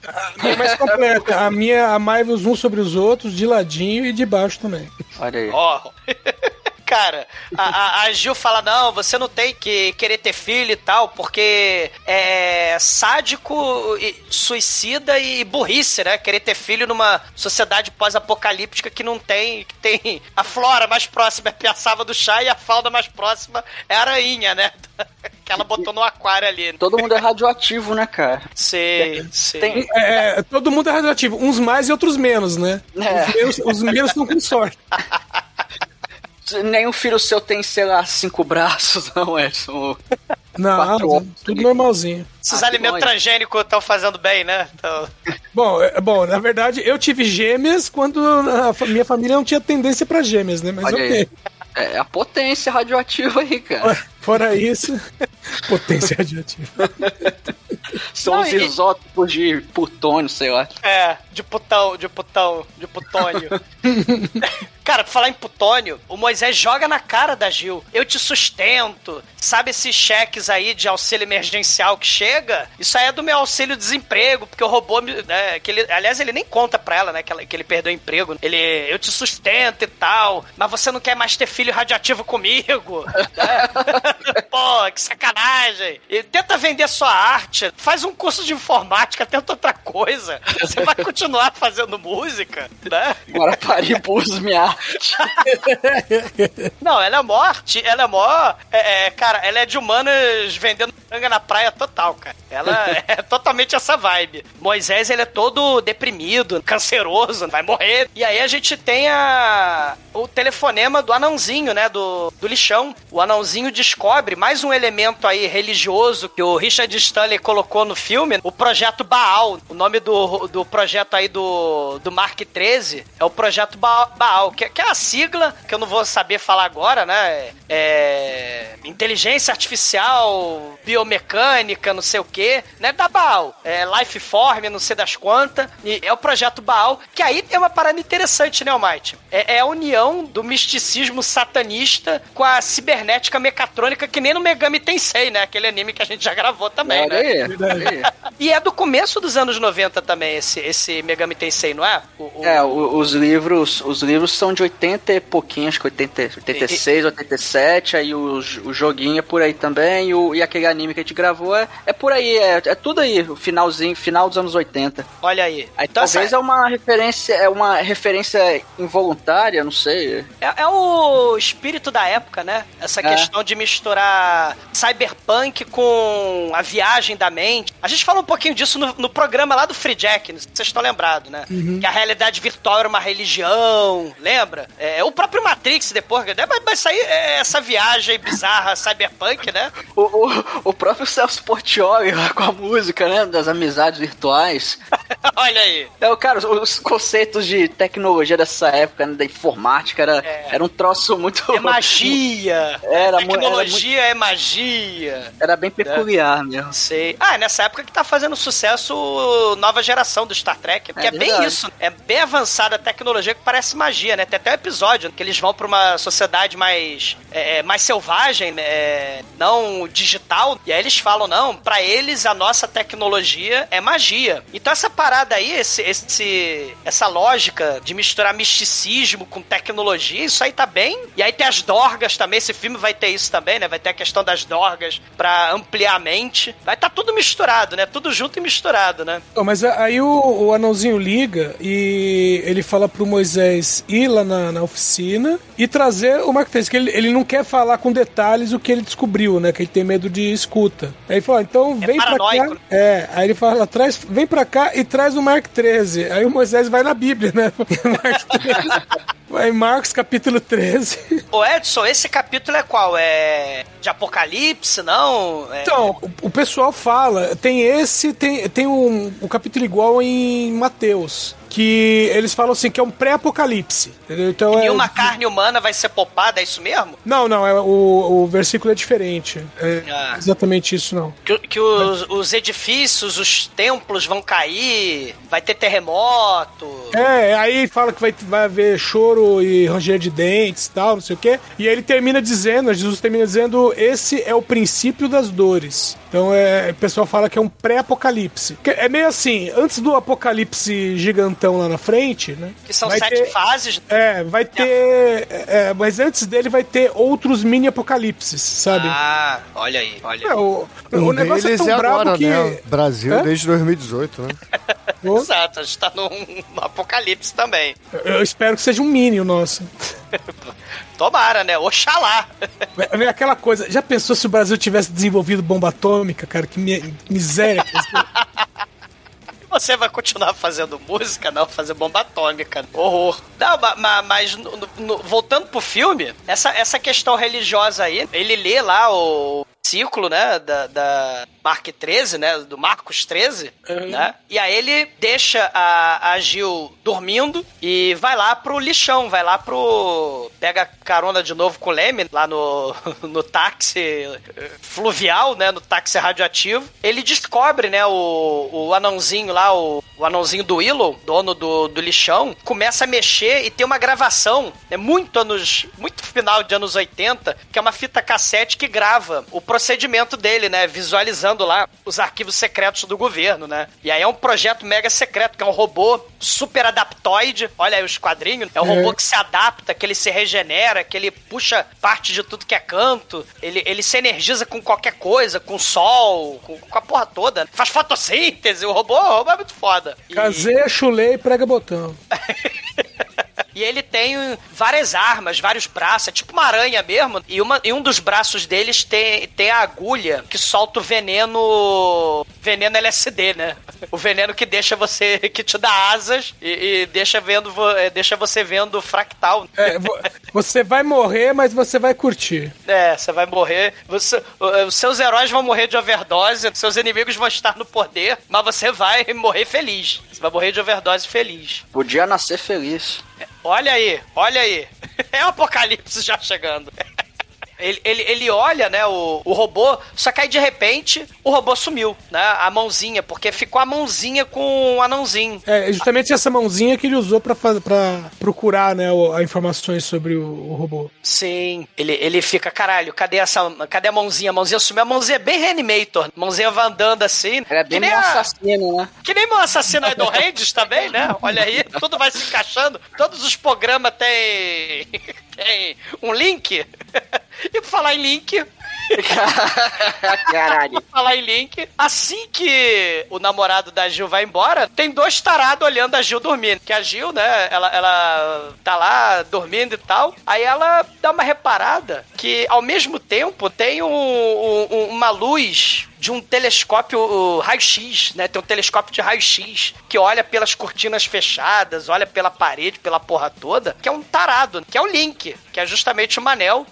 É mais completa. A minha amai-vos uns sobre os outros, de ladinho e de baixo também. Olha aí. Ó. Cara, a, a- a Gil fala: não, você não tem que querer ter filho e tal, porque é sádico, e suicida e burrice, né? Querer ter filho numa sociedade pós-apocalíptica que não tem. que tem. A flora mais próxima é a piaçava do chá e a fauna mais próxima é a aranha, né? Que ela botou no aquário ali. Todo mundo é radioativo, né, cara? Sei, sei. Tem- É, todo mundo é radioativo, uns mais e outros menos, né? É. Os, menos, os menos estão com sorte. Nenhum filho seu tem, sei lá, cinco braços, não, Edson. Não, é tudo normalzinho. Esses Ah, alimentos transgênicos estão fazendo bem, né? Então, Bom, é- bom, na verdade, eu tive gêmeas quando a minha família não tinha tendência pra gêmeas, né? Mas Olha ok. aí. É a potência radioativa aí, cara. Fora isso, potência radioativa. São Não, os e- isótopos de plutônio, sei lá. É, de putão, de putão, de putônio. Cara, pra falar em putônio, o Moisés joga na cara da Gil. Eu te sustento. Sabe esses cheques aí de auxílio emergencial que chega? Isso aí é do meu auxílio desemprego, porque o robô, né, que ele, aliás, ele nem conta pra ela, né, que, ela- que ele perdeu o emprego. Ele, eu te sustento e tal, mas você não quer mais ter filho radioativo comigo. né? Pô, que sacanagem. E tenta vender sua arte, faz um curso de informática, tenta outra coisa. Você vai continuar fazendo música, né? Agora pare minha arte. Não, ela é morte, ela é mó. É, é, cara, ela é de humanas vendendo franga na praia total, cara. Ela é totalmente essa vibe. Moisés, ele é todo deprimido, canceroso, vai morrer. E aí a gente tem a. O telefonema do anãozinho, né? Do, do lixão. O anãozinho descobre mais um elemento aí religioso que o Richard Stanley colocou no filme, o projeto Baal. O nome do, do projeto aí do, do Mark 13 é o projeto Ba- Baal, que, que é a sigla que eu não vou saber falar agora, né? É. Inteligência artificial, biomecânica, não sei o que, né? Da Baal. É Lifeform, não sei das quantas. E é o projeto Baal, que aí tem uma parada interessante, né, Almighty? É, é a união do misticismo satanista com a cibernética mecatrônica, que nem no Megami Tensei, né? Aquele anime que a gente já gravou também, Olha né? aí. E é do começo dos anos 90 também, esse, esse Megami Tensei, não é? O- o- É, os livros, os livros são de 80 e pouquinho, acho que 80, 86, 87, aí o, o joguinho é por aí também, e, o- e aquele anime que a gente gravou é, é por aí, é, é tudo aí, o finalzinho, final dos anos 80. Olha aí. Aí Então, talvez é uma referência, é uma referência involuntária, não sei. É, é o espírito da época, né? Essa É. questão de misturar cyberpunk com a viagem da mente. A gente falou um pouquinho disso no, no programa lá do Free Jack, não sei se vocês estão lembrados, né? Que a realidade virtual era uma religião, lembra? É, o próprio Matrix depois, né? Mas, mas aí é essa viagem bizarra cyberpunk, né? O, o, o próprio Celso Portioli lá com a música, né, das amizades virtuais. Olha aí. É, cara, os, os conceitos de tecnologia dessa época, né, da informática, era, era um troço muito... É magia. Era mu- era Tecnologia é magia. Era bem peculiar mesmo. Sei. Ah, é nessa época que tá fazendo sucesso nova geração do Star Trek. Porque é, É bem isso. É bem avançada a tecnologia que parece magia, né? Tem até um episódio que eles vão pra uma sociedade mais, é, é, mais selvagem, né? É, não digital. E aí eles falam, não, pra eles a nossa tecnologia é magia. Então essa parada aí, esse, esse, essa lógica de misturar misticismo com tecnologia, isso aí tá bem. E aí tem as dorgas também, esse filme vai ter isso também, né? Vai ter a questão das dorgas pra ampliar a mente. Vai tá tudo misturado, né? Tudo junto e misturado, né? Ó, Mas aí o, o anãozinho liga e ele fala pro Moisés ir lá na, na oficina e trazer o Mark III, que ele, ele não quer falar com detalhes o que ele descobriu, né? Que ele tem medo de escuta. Aí ele fala, então vem pra cá. né? É, aí ele fala, traz, vem pra cá e traz o Mark 13. Aí o Moisés vai na Bíblia, né? Mark 13. Vai em Marcos capítulo 13. Ô Edson, esse capítulo é qual? É de Apocalipse, não? É... Então, o, o pessoal fala, tem esse, tem, tem um, um capítulo igual em Mateus. Que eles falam assim, que é um pré-apocalipse. Então é. Nenhuma carne humana vai ser poupada, é isso mesmo? Não, não, é, o, o versículo é diferente. É Ah. exatamente isso, não. Que, que os, os edifícios, os templos vão cair, vai ter terremoto. É, aí fala que vai, vai haver choro e ranger de dentes e tal, não sei o quê. E aí ele termina dizendo, Jesus termina dizendo, esse é o princípio das dores. Então é, o pessoal fala que é um pré-apocalipse. É meio assim, antes do apocalipse gigantão lá na frente, né? Que são sete ter- fases. É, vai ter. é, mas antes dele vai ter outros mini apocalipses, sabe? Ah, olha aí, olha É, aí. o, Um o negócio é tão é brabo agora, que. né? Brasil Hã? desde 2018, né? Exato, a gente tá num, num apocalipse também. Eu espero que seja um mini o nosso. Tomara, né? Oxalá. É aquela coisa, já pensou se o Brasil tivesse desenvolvido bomba atômica, cara? Que mi- miséria. Você vai continuar fazendo música, não, fazer bomba atômica. Horror. Não, ma- ma- mas no- no- no- voltando pro filme, essa, essa questão religiosa aí, ele lê lá o ciclo, né, da, da Mark 13, né, do Marcos 13, né, e aí ele deixa a, a Gil dormindo e vai lá pro lixão, vai lá pro... pega carona de novo com o Leme, lá no, no táxi eh, fluvial, né, no táxi radioativo. Ele descobre, né, o, o anãozinho lá, o, o anãozinho do Willow, dono do, do lixão, começa a mexer e tem uma gravação, né, muito anos, muito final de anos 80, que é uma fita cassete que grava o procedimento dele, né, visualizando lá os arquivos secretos do governo, né. E aí é um projeto mega secreto, que é um robô super adaptoide, olha aí os quadrinhos, é um É. robô que se adapta, que ele se regenera, que ele puxa parte de tudo que é canto, ele, ele se energiza com qualquer coisa, com o sol, com, com a porra toda. Faz fotossíntese, o robô, o robô é muito foda. E- Caseia, chulei e prega botão. E ele tem várias armas, vários braços, é tipo uma aranha mesmo. E, uma, e um dos braços deles tem, tem a agulha que solta o veneno. Veneno LSD, né? O veneno que deixa você. que te dá asas e, e deixa, vendo, eh, deixa você vendo fractal. É, vo- você vai morrer, mas você vai curtir. É, você vai morrer. Você, o- os seus heróis vão morrer de overdose, seus inimigos vão estar no poder, mas você vai morrer feliz. Você vai morrer de overdose feliz. Podia nascer feliz. Olha aí, olha aí. É o apocalipse já chegando. Ele, ele, ele olha, né, o, o robô, só que aí de repente o robô sumiu, né? A mãozinha, porque ficou a mãozinha com o anãozinho. É justamente essa mãozinha que ele usou pra, faz- pra procurar, né, o- a informações sobre o, o robô. Sim, ele, ele fica, caralho, cadê essa. Cadê a mãozinha? A mãozinha sumiu. A mãozinha é bem reanimator. A mãozinha vai andando assim. Era que bem meu a- assassino, né? Que nem meu assassino Idol Ranges também, né? Olha aí, tudo vai se encaixando. Todos os programas têm, tem um link. E falar em link, Caralho. falar em link, assim que o namorado da Gil vai embora, tem dois tarados olhando a Gil dormindo. Que a Gil, né, ela, ela tá lá dormindo e tal. Aí ela dá uma reparada que ao mesmo tempo tem um- um- uma luz de um telescópio raio-x, né? Tem um telescópio de raio-x que olha pelas cortinas fechadas, olha pela parede, pela porra toda, que é um tarado, que é o Link, que é justamente o Manel,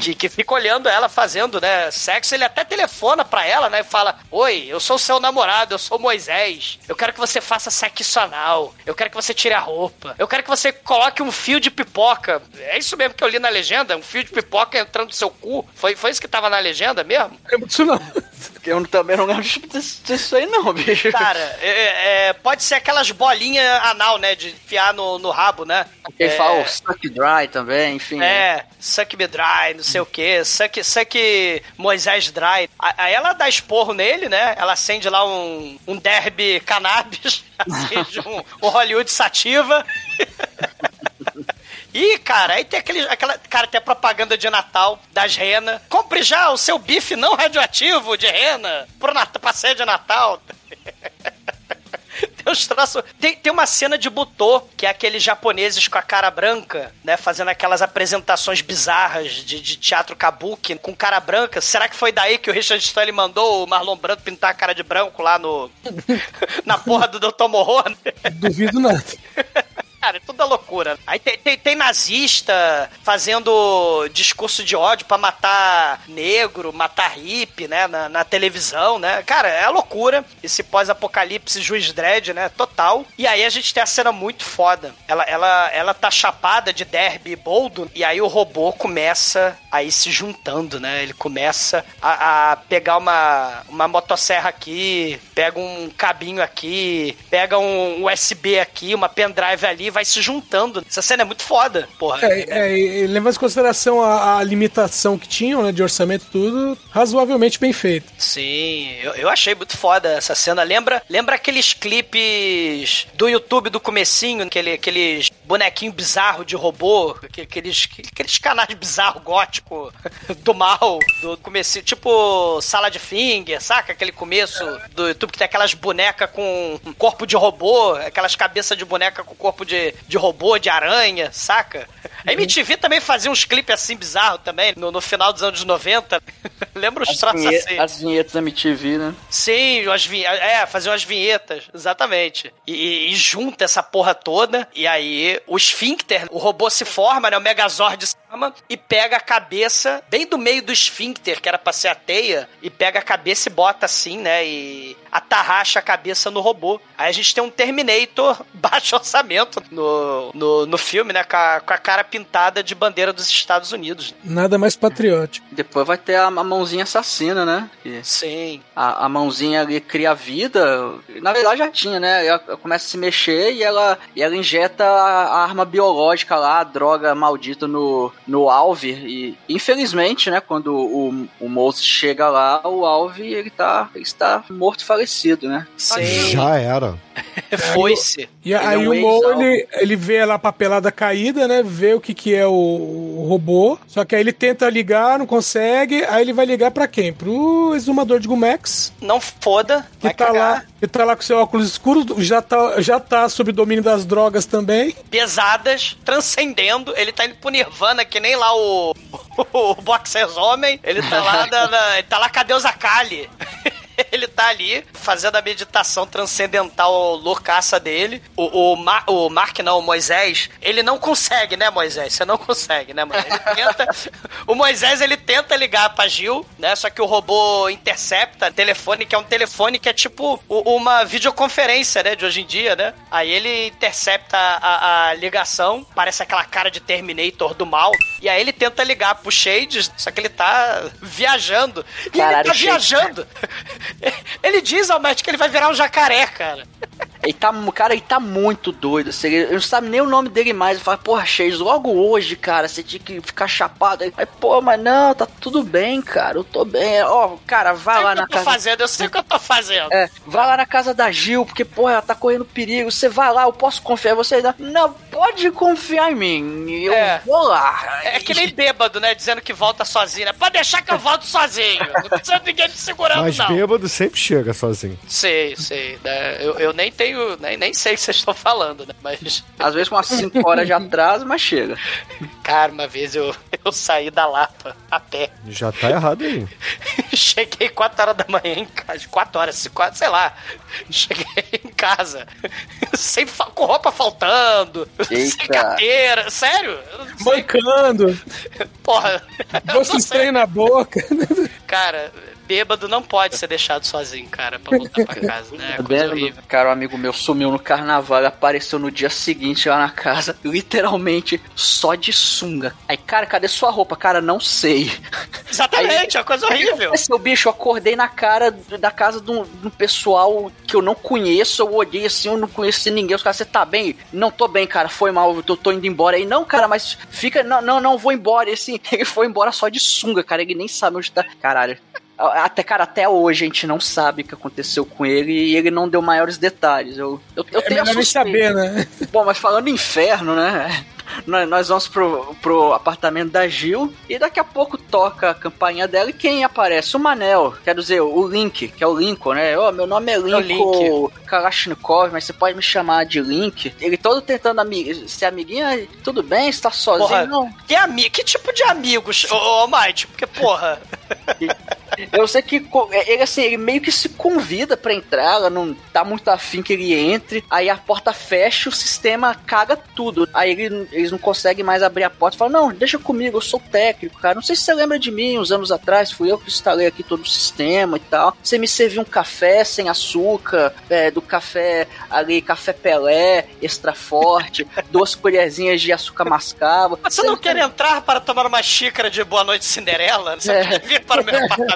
que, que fica olhando ela fazendo, né, sexo. Ele até telefona pra ela, né, e fala: Oi, eu sou seu namorado, eu sou Moisés. Eu quero que você faça sexo anal. Eu quero que você tire a roupa. Eu quero que você coloque um fio de pipoca. É isso mesmo que eu li na legenda? Um fio de pipoca entrando no seu cu? Foi, foi isso que tava na legenda mesmo? É isso não. Eu também não lembro disso, aí, não, bicho. Cara, é- é, pode ser aquelas bolinhas anal, né? De enfiar no, no rabo, né? Quem É, fala o Suck Dry também, enfim. É, suck me dry, não sei o que, suck, suck Moisés dry. Aí ela dá esporro nele, né? Ela acende lá um, um derby cannabis, acende um, um Hollywood sativa. E, cara, aí tem aquele. Aquela, cara, tem a propaganda de Natal das renas. Compre já o seu bife não radioativo de rena pro Natal, pra ceia de Natal. Tem uns troços. Tem, tem uma cena de Butô, que é aqueles japoneses com a cara branca, né? Fazendo aquelas apresentações bizarras de, de teatro kabuki com cara branca. Será que foi daí que o Richard Stanley mandou o Marlon Brando pintar a cara de branco lá no. na porra do Dr. Morro? Duvido nada. Cara, é tudo loucura. Aí tem, tem, tem nazista fazendo discurso de ódio pra matar negro, matar hippie, né? Na, na televisão, né? Cara, é loucura. Esse pós-apocalipse juiz dread, né? Total. E aí a gente tem a cena muito foda. Ela, ela, ela tá chapada de derby boldo. E aí o robô começa a ir se juntando, né? Ele começa a, a pegar uma, uma motosserra aqui, pega um cabinho aqui, pega um USB aqui, uma pendrive ali, vai se juntando. Essa cena é muito foda, porra. É, é, e levando em consideração a, a limitação que tinham, né, de orçamento tudo, razoavelmente bem feito. Sim, eu, eu achei muito foda essa cena. Lembra, lembra aqueles clipes do YouTube do comecinho, aquele, aqueles bonequinho bizarro de robô, aque- aqueles, aqueles canais bizarro gótico do mal, do comecinho, tipo sala de finger, saca? Aquele começo do YouTube que tem aquelas bonecas com corpo de robô, aquelas cabeças de boneca com corpo de, de robô, de aranha, saca? A MTV também fazia uns clipes assim bizarros também, no, no final dos anos 90. Lembra os As, vinhe- assim? as vinhetas da MTV, né? Sim, as vinhe... é, fazer umas vinhetas, exatamente. E, e- e junta essa porra toda, e aí o esfíncter, o robô se forma, né? O Megazord se forma e pega a cabeça bem do meio do esfíncter, que era pra ser a teia, e pega a cabeça e bota assim, né? E atarracha a cabeça no robô. Aí a gente tem um Terminator baixo orçamento no, no, no filme, né? Com a, com a cara pintada de bandeira dos Estados Unidos. Nada mais patriótico. Depois vai ter a, a mãozinha assassina, né? Que Sim. a, a mãozinha ali cria vida. Na verdade já tinha, né? Ela começa a se mexer e ela, e ela injeta a, a arma biológica lá, a droga maldita no, no Alve. E infelizmente, né? Quando o, o Mouse chega lá, o Alve ele tá, ele está morto e falecido, né? Sim. Já era. Foi-se. E Ele é aí um o Mo, ele, ele vê lá a papelada caída, né? Vê o que que é o, o robô. Só que aí ele tenta ligar, não consegue. Aí ele vai ligar pra quem? Pro exumador de Gumex. Não foda, Que vai tá cagar. lá, que tá lá com seu óculos escuro, já tá, já tá sob domínio das drogas também. pesadas, transcendendo. Ele tá indo pro Nirvana, que nem lá o, o, Boxers Homem. Ele tá lá, na, na- ele tá lá com a deusa Kali. Ele tá ali fazendo a meditação transcendental loucaça dele. O, o, Ma- o Mark, não, o Moisés, ele não consegue, né, Moisés? Você não consegue, né, Moisés? Ele tenta, o Moisés, ele tenta ligar pra Gil, né? Só que o robô intercepta telefone, que é um telefone que é tipo uma videoconferência, né, de hoje em dia, né? Aí ele intercepta a, a ligação, parece aquela cara de Terminator do mal, e aí ele tenta ligar pro Shades, só que ele tá viajando. E Caralho, ele tá Shades. viajando. Ele diz ao Matt que ele vai virar um jacaré, cara. Ele tá, cara, ele tá muito doido. Assim, ele não sabe nem o nome dele mais. Ele fala, porra, Chase, logo hoje, cara, você tinha que ficar chapado. Aí, pô, mas não, tá tudo bem, cara, eu tô bem. Ó, cara, vai Sei lá o que na eu tô casa. fazendo, eu sei o que eu tô fazendo. É, vai lá na casa da Gil, porque, porra, ela tá correndo perigo. Você vai lá, eu posso confiar em você. Não, pode confiar em mim. Eu É. vou lá. É que nem bêbado, né? Dizendo que volta sozinho, né? Pode deixar que eu volto sozinho. Não precisa de ninguém me segurando, Mas não. bêbado sempre chega sozinho. Sei, sei. Né? Eu, eu nem tenho, nem, nem sei o que vocês estão falando, né? Mas, Às vezes com umas 5 horas de atraso, mas chega. cara, uma vez eu, eu saí da Lapa a pé. Já tá errado aí. Cheguei 4 horas da manhã em casa. 4 horas, 4, sei lá. Cheguei em casa. Sem, com roupa faltando. Sem Eita. carteira. Sério? Mancando, Porra. eu doce estranho na boca. Cara, Bêbado não pode ser deixado sozinho, cara, pra voltar pra casa, né? Tá Coisa horrível. Cara, um amigo meu sumiu no carnaval e apareceu no dia seguinte lá na casa, literalmente só de sunga. Aí, cara, cadê sua roupa? Cara, não sei. Exatamente, é uma coisa horrível. Seu bicho, eu acordei na cara da casa de um, de um pessoal que eu não conheço, eu olhei assim, eu não conheci ninguém. Os caras, você tá bem? Não tô bem, cara, foi mal, eu tô, tô indo embora aí. Não, cara, mas fica, não, não, não, vou embora. E assim, ele foi embora só de sunga, cara, ele nem sabe onde tá. Caralho. Até, cara, até hoje a gente não sabe o que aconteceu com ele e ele não deu maiores detalhes. Eu, eu, eu É tenho melhor saber, né? Bom, mas falando em inferno, né? Nós, vamos pro, pro apartamento da Gil e daqui a pouco toca a campainha dela e quem aparece? O Manel, quer dizer, o Link, que é o Lincoln, né? Ô, meu nome é Lincoln Link. Kalashnikov, mas você pode me chamar de Link. Ele todo tentando ami ser amiguinho, "Ai, tudo bem, está sozinho? Porra, Não. que, ami que tipo de amigos, ô, ô Mike? Porque, porra. Eu sei que co- ele assim, ele meio que se convida pra entrar, ela não tá muito afim que ele entre, aí a porta fecha, o sistema caga tudo. Aí ele- eles não conseguem mais abrir a porta, fala: "Não, deixa comigo, eu sou técnico, cara. Não sei se você lembra de mim, uns anos atrás, fui eu que instalei aqui todo o sistema e tal. Você me serviu um café sem açúcar, é, do café ali, café Pelé, extra forte, duas colherzinhas de açúcar mascavo. Você não quer entrar para tomar uma xícara de Boa Noite Cinderela? Você É. quer vir para o meu apartamento?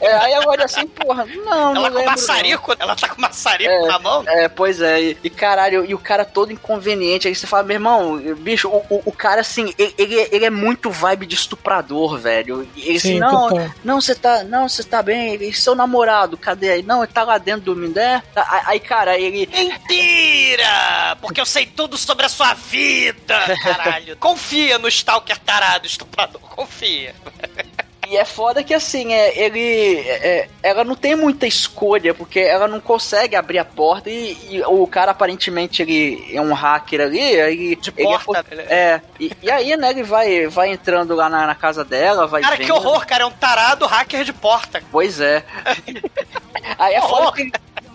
É, aí eu olho assim, porra, não, não Ela com lembro, não. maçarico? Ela tá com maçarico É, na mão? É, pois é, e, e caralho, e o cara todo inconveniente. Aí você fala, meu irmão, bicho, o, o, o cara assim, ele, ele, ele é muito vibe de estuprador, velho. E Ele assim, Sim, não, total. não, você tá, não, você tá bem, ele, seu namorado, cadê aí? Não, ele tá lá dentro dormindo, é? Aí, aí, cara, ele. Mentira! Porque eu sei tudo sobre a sua vida, caralho. Confia no Stalker tarado estuprador, confia. E é foda que assim, é, ele. é, ela não tem muita escolha, porque ela não consegue abrir a porta e, e o cara aparentemente ele é um hacker ali, ele. De porta, Ele é, é, e, e aí, né, ele vai, vai entrando lá na, na casa dela, vai Cara, que vendo. horror, cara. É um tarado hacker de porta. Pois é. Aí é foda que,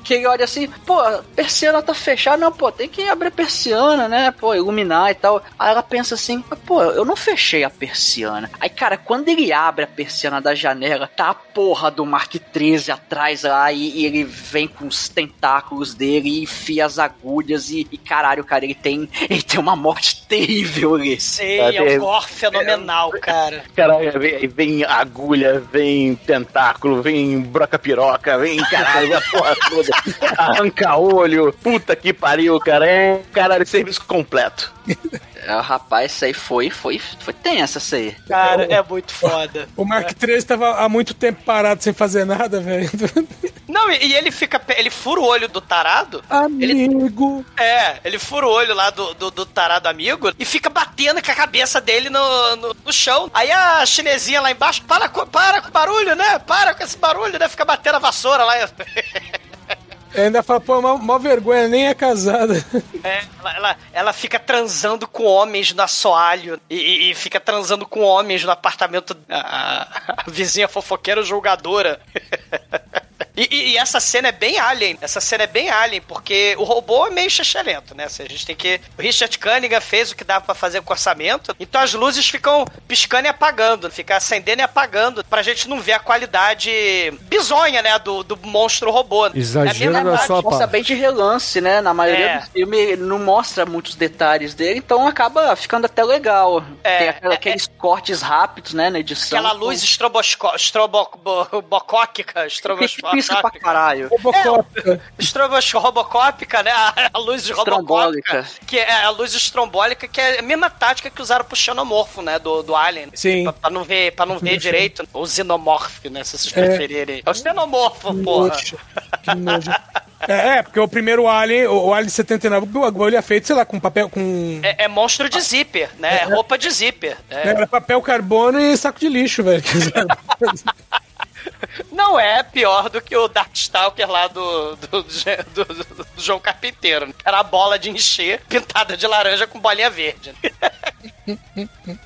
que ele olha assim, pô, a persiana tá fechada, não, pô, tem que abrir a persiana, né, pô, iluminar e tal. Aí ela pensa assim, pô, eu não fechei a persiana. Aí, cara, quando ele abre a persiana da janela, tá a porra do Mark 13 atrás lá e, e ele vem com os tentáculos dele e enfia as agulhas e, e caralho, cara, ele tem, ele tem uma morte terrível ali. Sei, é um gore fenomenal, cara. Caralho, vem, vem agulha, vem tentáculo, vem broca-piroca, vem caralho, a porra toda. Arranca olho, puta que pariu, cara. É caralho, serviço completo. É, rapaz, isso aí foi, foi, foi tensa isso aí. Cara, é muito foda. O Mark III estava há muito tempo parado sem fazer nada, velho. Não, e, e ele fica. Ele fura o olho do tarado. Amigo. É, ele fura o olho lá do, do, do tarado amigo e fica batendo com a cabeça dele no, no, no chão. Aí a chinesinha lá embaixo, para, com- para com o barulho, né? Para com esse barulho, né? Fica batendo a vassoura lá. Ainda fala, pô, mó, mó vergonha, nem é casada. É, ela, ela, ela fica transando com homens no assoalho e, e- fica transando com homens no apartamento. A, a vizinha fofoqueira julgadora. E, e- e essa cena é bem alien. Essa cena é bem alien, porque o robô é meio xixelento, né? Assim, a gente tem que. O Richard Cunningham fez o que dava pra fazer com o orçamento. Então as luzes ficam piscando e apagando. Fica acendendo e apagando. Pra gente não ver a qualidade bizonha, né? Do, do monstro robô. Exagero é da sua mostra parte. bem de relance, né? Na maioria É. do filme ele não mostra muitos detalhes dele, então acaba ficando até legal. É, Tem aquela- é, aqueles cortes rápidos, né, na edição. Aquela luz estrobosco- estrobocópica, estroboscópica. Pisca pra caralho. Robocop. Estrobos robocópica, né? A, a luz robocópica. Que é a luz estrombólica, que é a mesma tática que usaram pro xenomorfo, né? Do, do Alien. Sim. Pra, pra não ver, pra não ver direito. O xenomorfo, né? Se vocês É. preferirem. É o xenomorfo, porra. Nojo. Que nojo. É, é, porque o primeiro Alien, o o Alien 79, o bagulho é feito, sei lá, com papel, com... É, é monstro de zíper, né? É roupa de zíper. né? Era papel carbono e saco de lixo, velho. Não é pior do que o Darkstalker lá do, do, do, do- João Carpinteiro. né? Era a bola de encher pintada de laranja com bolinha verde.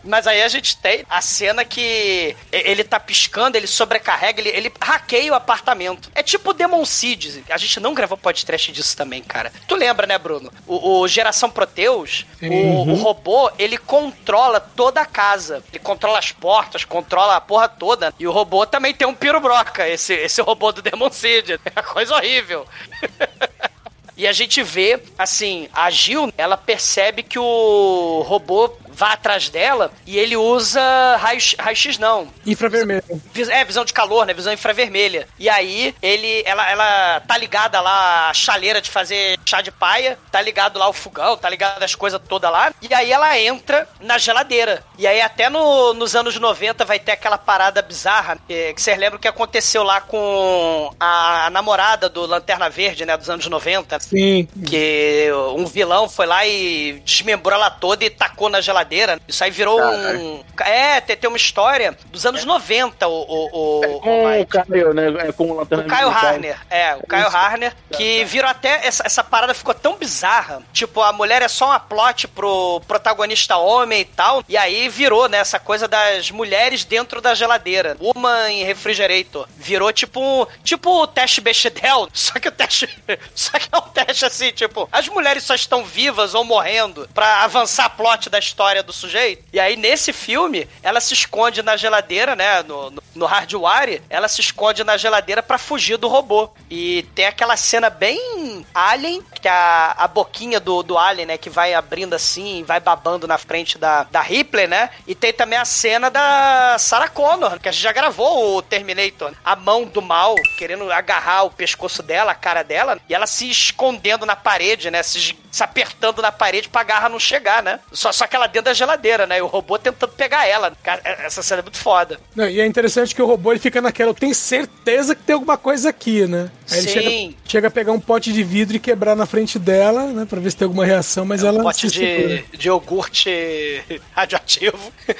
Mas aí a gente tem a cena que ele tá piscando, ele sobrecarrega, ele, ele hackeia o apartamento. É tipo Demon Seed. A gente não gravou podcast disso também, cara. Tu lembra, né, Bruno? O, o Geração Proteus, o, o robô, ele controla toda a casa. Ele controla as portas, controla a porra toda. E o robô também tem um pirobroca, esse, esse robô do Demon Seed. É uma coisa horrível. E a gente vê, assim, a Gil, ela percebe que o robô vai atrás dela e ele usa raio-x, raio não. Infravermelho. É, visão de calor, né? Visão infravermelha. E aí, ele, ela, ela tá ligada lá a chaleira de fazer chá de paia, tá ligado lá o fogão, tá ligado as coisas todas lá. E aí ela entra na geladeira. E aí até no- nos anos 90 vai ter aquela parada bizarra, que, que vocês lembram que aconteceu lá com a, a namorada do Lanterna Verde, né? Dos anos 90. Sim. Que um vilão foi lá e desmembrou ela toda e tacou na geladeira. Isso aí virou um. É, tem, tem uma história dos anos 90, o. o, o, Com o Caio, né? Com o Lanterna o Caio. Harner, é, o Caio. Harner, que virou até. Essa, essa parada ficou tão bizarra. Tipo, a mulher é só uma plot pro protagonista homem e tal. E aí virou, né, essa coisa das mulheres dentro da geladeira. Uma em refrigerator. Virou tipo um. Tipo o teste Bechdel. Só que o teste. Só que é um teste assim, tipo, as mulheres só estão vivas ou morrendo pra avançar a plot da história do sujeito. E aí, nesse filme, ela se esconde na geladeira, né? No, no, no hardware, ela se esconde na geladeira pra fugir do robô. E tem aquela cena bem Alien, que é a, a boquinha do, do Alien, né? Que vai abrindo assim, vai babando na frente da, da Ripley, né? E tem também a cena da Sarah Connor, que a gente já gravou o Terminator. A mão do mal querendo agarrar o pescoço dela, a cara dela, e ela se escondendo na parede, né? Se, se apertando na parede pra garra não chegar, né? Só, só que ela dentro da geladeira, né? E o robô tentando pegar ela. Cara, é- essa cena é muito foda. Não, e é interessante que o robô ele fica naquela, eu tenho certeza que tem alguma coisa aqui, né? Aí ele Sim. chega, chega a pegar um pote de vidro e quebrar na frente dela, né? Pra ver se tem alguma reação, mas ela Um pote de, de iogurte radioativo.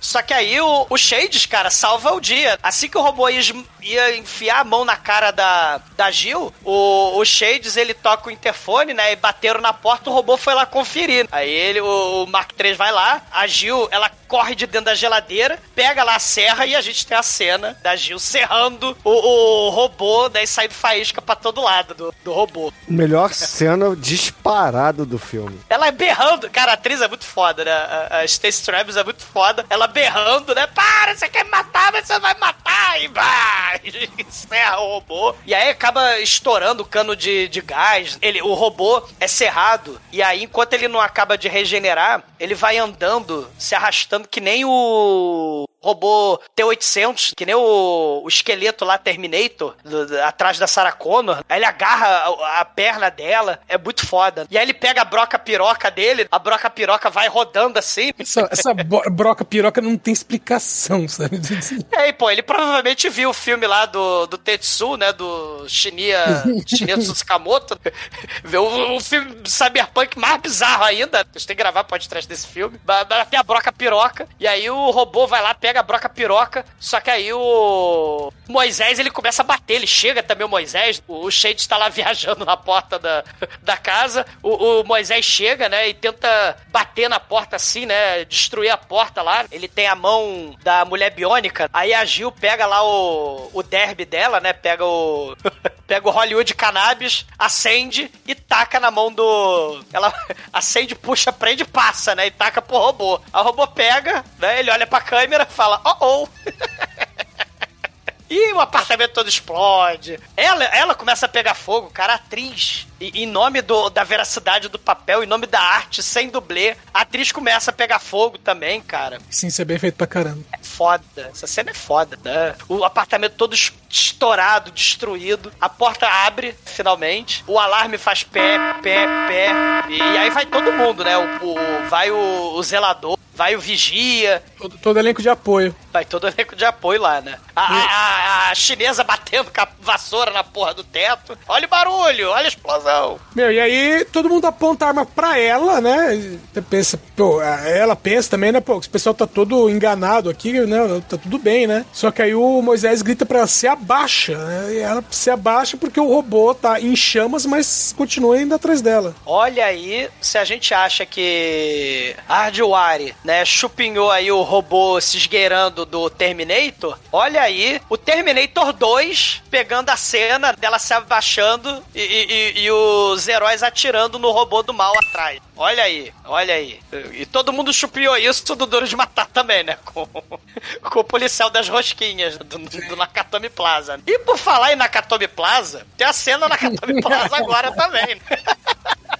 Só que aí o, o Shades, cara, salva o dia. Assim que o robô ia, ia enfiar a mão na cara da, da Gil, o, o Shades ele toca o interfone, né? E bateram na porta, o robô foi lá conferir. Aí ele, o, o Mark III vai lá, a Gil, ela corre de dentro da geladeira, pega lá a serra e a gente tem a cena da Gil serrando o, o robô, daí saindo faísca pra todo lado do, do robô. Melhor cena disparado do filme. Ela é berrando. Cara, a atriz é muito foda, né? A, a Stacey Travis é muito foda. Ela berrando, né? Para, você quer me matar, mas você vai matar. E vai! Encerra o robô. E aí acaba estourando o cano de, de gás. Ele, o robô é cerrado. E aí, enquanto ele não acaba de regenerar, ele vai andando, se arrastando que nem o robô T-800, que nem o, o esqueleto lá, Terminator, do- do- atrás da Sarah Connor. Aí ele agarra a, a perna dela, é muito foda. E aí ele pega a broca piroca dele, a broca piroca vai rodando assim. Essa, essa broca piroca não tem explicação, sabe? E aí, pô, ele provavelmente viu o filme lá do, do Tetsu, né? Do Shinya, Shinya Tsukamoto. Viu o, o filme cyberpunk mais bizarro ainda. A gente tem que gravar podcast desse filme. Ba- ba- Tem a broca piroca. E aí o robô vai lá, pega a broca piroca. Só que aí o Moisés, ele começa a bater. Ele chega também, o Moisés. O, Shade está lá viajando na porta da, da casa. O, o Moisés chega, né? E tenta bater na porta assim, né? Destruir a porta lá. Ele tem a mão da mulher biônica. Aí a Gil pega lá o, o derby dela, né? Pega o. pega o Hollywood Cannabis, acende e taca na mão do. Ela acende, puxa, prende passa, né? E taca pro robô. O robô pega, né? Ele olha pra câmera fala: Oh oh! E o apartamento todo explode. Ela, ela começa a pegar fogo, cara, atriz. E, em nome do, da veracidade do papel, em nome da arte, sem dublê, a atriz começa a pegar fogo também, cara. Sim, isso é bem feito pra caramba. É foda. Essa cena é foda, né? O apartamento todo es- estourado, destruído. A porta abre, finalmente. O alarme faz pé, pé, pé. E, aí vai todo mundo, né? O, o- vai o, o zelador, vai o vigia. Todo, todo elenco de apoio. Vai todo elenco de apoio lá, né? A, a- a- a chinesa batendo com a vassoura na porra do teto. Olha o barulho, olha a explosão. Meu, e aí todo mundo aponta a arma pra ela, né? Você pensa, pô, ela pensa também, né? Pô, esse pessoal tá todo enganado aqui, né? Tá tudo bem, né? Só que aí o Moisés grita pra ela, se abaixa, né? E ela se abaixa porque o robô tá em chamas, mas continua indo atrás dela. Olha aí, se a gente acha que Ardiwari, né, chupinhou aí o robô se esgueirando do Terminator, olha aí o Terminator 2 pegando a cena dela se abaixando e, e- e- e os heróis atirando no robô do mal atrás. Olha aí, olha aí. E todo mundo chupinhou isso do Duro de Matar também, né? Com, com o policial das rosquinhas do, do Nakatomi Plaza. E por falar em Nakatomi Plaza, tem a cena Nakatomi Plaza agora também, né?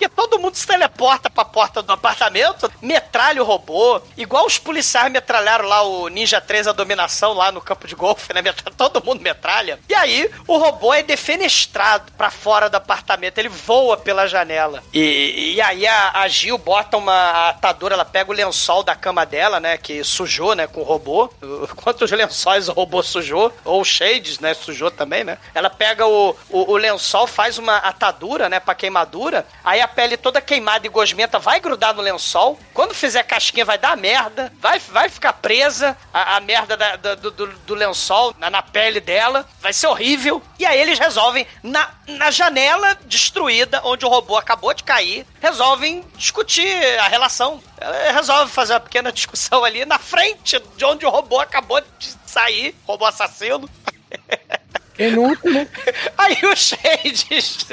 Porque todo mundo se teleporta pra porta do apartamento, metralha o robô, igual os policiais metralharam lá o Ninja 3 a dominação lá no campo de golfe, né? Todo mundo metralha. E aí o robô é defenestrado pra fora do apartamento, ele voa pela janela. E, e aí a, a Gil bota uma atadura, ela pega o lençol da cama dela, né? Que sujou, né? Com o robô. Quantos lençóis o robô sujou? Ou Shades, né? Sujou também, né? Ela pega o, o, o lençol, faz uma atadura, né? Pra queimadura. Aí a pele toda queimada e gosmenta vai grudar no lençol. Quando fizer casquinha, vai dar merda. Vai, vai ficar presa a, a merda da- da- do, do- lençol na, na pele dela. Vai ser horrível. E aí eles resolvem, na, na janela destruída, onde o robô acabou de cair, resolvem discutir a relação. Ela Resolve fazer uma pequena discussão ali na frente de onde o robô acabou de sair, robô assassino. Penúltimo. Aí o Shades.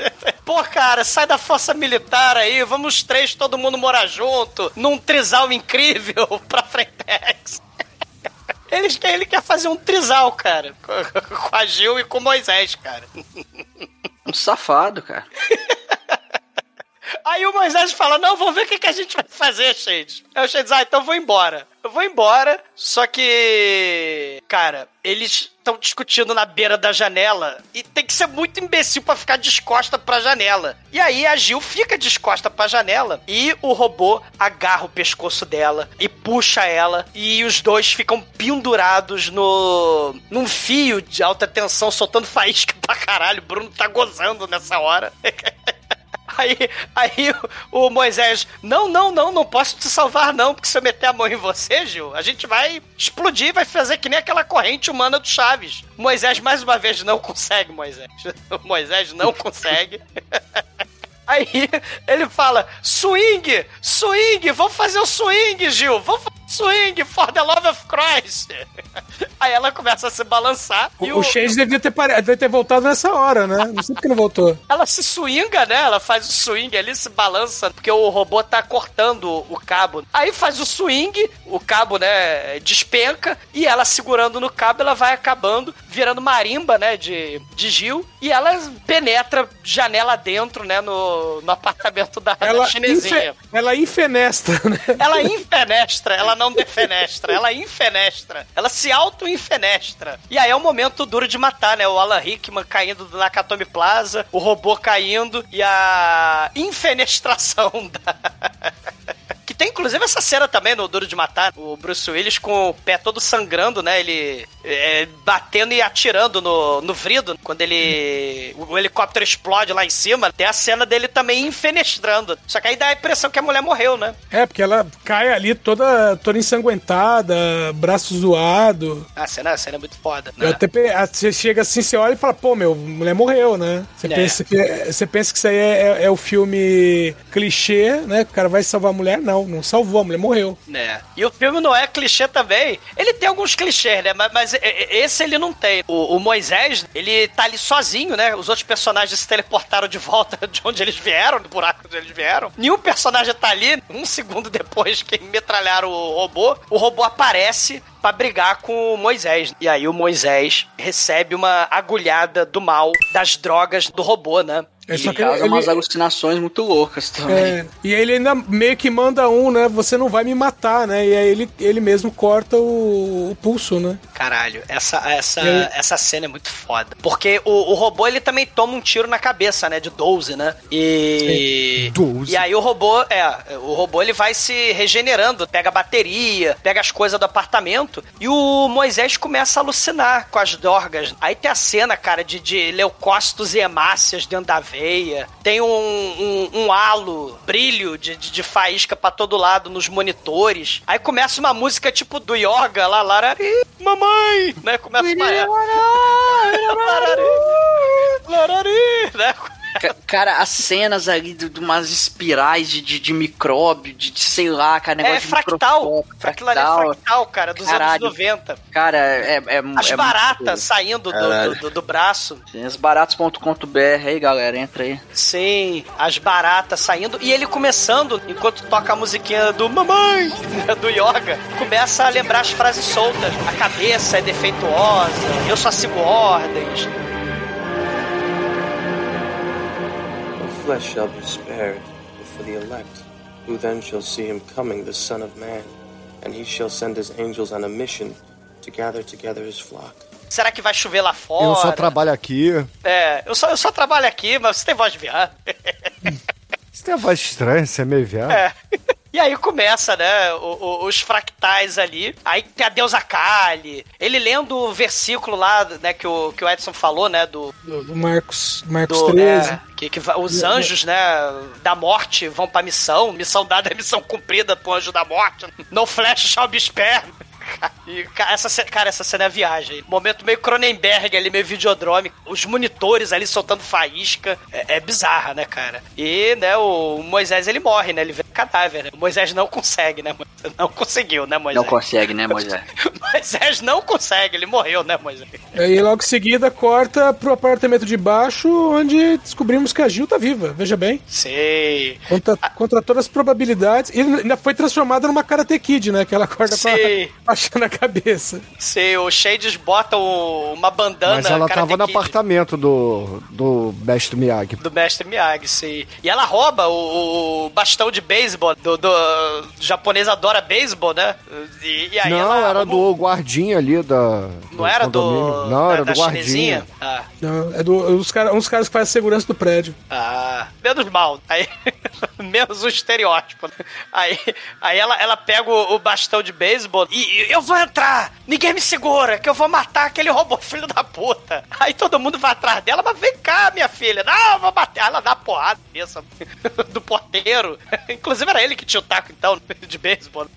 Pô, cara, sai da força militar aí, vamos os três, todo mundo morar junto, num trisal incrível pra Frentex. Ele, quer- ele quer fazer um trisal, cara, com- com a Gil e com o Moisés, cara. Um safado, cara. Aí o Moisés fala: Não, vamos ver o que, que a gente vai fazer, Shades. Aí o Shades, ah, então eu vou embora. Eu vou embora, só que. Cara, eles estão discutindo na beira da janela e tem que ser muito imbecil pra ficar descosta pra janela. E aí a Gil fica descosta pra janela e o robô agarra o pescoço dela e puxa ela e os dois ficam pendurados no num fio de alta tensão soltando faísca pra caralho. O Bruno tá gozando nessa hora. Aí, aí o, o Moisés, não, não, não, não posso te salvar não, porque se eu meter a mão em você, Gil, a gente vai explodir, vai fazer que nem aquela corrente humana do Chaves. Moisés, mais uma vez, não consegue, Moisés. O Moisés não consegue. Aí ele fala, swing, swing, vamos fazer o swing, Gil, vamos fazer swing, for the love of Christ. Aí ela começa a se balançar e O, o Shades devia ter, pare... devia ter voltado nessa hora, né? Não sei por que não voltou. ela se swinga, né? Ela faz o swing ali, se balança, porque o robô tá cortando o cabo. Aí faz o swing, o cabo, né, despenca, e ela segurando no cabo, ela vai acabando, virando marimba, né, de, de Gil, e ela penetra janela dentro, né, no, no apartamento da, da Ela, chinesinha. infe... ela infenestra, né? Ela infenestra, ela não defenestra, ela infenestra. Ela se auto-infenestra. E aí é o momento duro de matar, né? O Alan Rickman caindo do Nakatomi Plaza, o robô caindo e a infenestração da. Tem inclusive essa cena também no Duro de Matar, o Bruce Willis com o pé todo sangrando, né? Ele é, batendo e atirando no, no vrido. Quando ele. O helicóptero explode lá em cima, tem a cena dele também infenestrando. Só que aí dá a impressão que a mulher morreu, né? É, porque ela cai ali toda, toda ensanguentada, braço zoado. A cena, a cena é muito foda. Eu Né? até ah, Você chega assim, você olha e fala, pô, meu, mulher morreu, né? Você, É. pensa, que, você pensa que isso aí é, é- é o filme clichê, né? Que o cara vai salvar a mulher. Não, não salvou, a mulher morreu. É. E o filme não é clichê também. Ele tem alguns clichês, né? Mas, mas e- e- esse ele não tem. O, o Moisés, ele tá ali sozinho, né? Os outros personagens se teleportaram de volta de onde eles vieram, do buraco onde eles vieram. Nenhum personagem tá ali. Um segundo depois que metralharam o robô, o robô aparece pra brigar com o Moisés. E aí o Moisés recebe uma agulhada do mal das drogas do robô, né? É só que causa ele- umas alucinações muito loucas também. É, e aí ele ainda meio que manda um, né? Você não vai me matar, né? E aí ele, ele mesmo corta o, o pulso, né? Caralho, essa, essa, aí- essa cena é muito foda. Porque o, o robô, ele também toma um tiro na cabeça, né? De 12, né? E... 12. E aí o robô, é, o robô ele vai se regenerando, pega a bateria, pega as coisas do apartamento e o Moisés começa a alucinar com as dorgas. Aí tem a cena, cara, de, de leucócitos e hemácias dentro da veia. Tem um, um, um halo, brilho de, de, de faísca pra todo lado nos monitores. Aí começa uma música tipo do Yoga lá, larari, mamãe, né? Começa uma... larari, larari, né? Ca- Cara, as cenas ali de, de umas espirais de, de, de micróbio, de, de sei lá, cara, negócio É de fractal. microscópio, Aquilo ali é fractal, cara, dos anos Caralho. 90. Cara, é, é, As é baratas muito- saindo do, do, do- do braço. Tem Asbaratos.com.br aí, galera, entra aí. Sim, as baratas saindo. E ele começando, enquanto toca a musiquinha do Mamãe, do Yoga, começa a lembrar as frases soltas. A cabeça é defeituosa, eu só sigo ordens. Flesh shall be spared, but for the elect, who then shall see him coming, the Son of Man, and he shall send his angels on a mission to gather together his flock. Será que vai chover lá fora? Eu só trabalho aqui. É, eu só, eu só trabalho aqui, mas você tem voz de viado. Você tem a voz estranha, você é meio viado. É. E aí começa, né, o- o- os fractais ali. Aí tem a deusa Kali. Ele lendo o versículo lá, né, que o, que o Edson falou, né, do... Do, do Marcos, Marcos do 13. é, que, que os anjos, né, da morte vão pra missão. Missão dada é missão cumprida pro anjo da morte. No flash shall be spared. E, essa, cara, essa cena é viagem. Momento meio Cronenberg ali, meio videodrome. Os monitores ali soltando faísca. É, é bizarra, né, cara? E, né, o Moisés ele morre, né? Ele vê o cadáver. Né? O Moisés não consegue, né? Não conseguiu, né, Moisés? Não consegue, né, Moisés? Moisés não consegue, ele morreu, né, Moisés? Aí logo em seguida corta pro apartamento de baixo, onde descobrimos que a Gil tá viva, veja bem. Sei. Contra, contra todas as probabilidades. E ainda foi transformada numa Karate Kid, né? Que ela acorda com a Sei. Faixa na cabeça. Sei, o Shades bota o- uma bandana. Mas ela tava no Kid. apartamento do, do mestre Miyagi. do mestre Miyagi, sim. E ela rouba o, o bastão de beisebol do, do, do japonês adora beisebol, né? E, e aí não, ela era do guardinha ali da. não era do condomínio. Não, da, era da do guardinha. chinesinha? Ah, Não, é do, os cara, uns caras que fazem segurança do prédio. ah, menos mal. Aí menos o estereótipo. Aí, aí ela, ela pega o, o bastão de beisebol e, e eu vou entrar. Ninguém me segura, que eu vou matar aquele robô filho da puta. Aí todo mundo vai atrás dela, mas vem cá, minha filha. Não, eu vou bater. Aí Ela dá porrada cabeça do porteiro. Inclusive era ele que tinha o taco, então, de beisebol.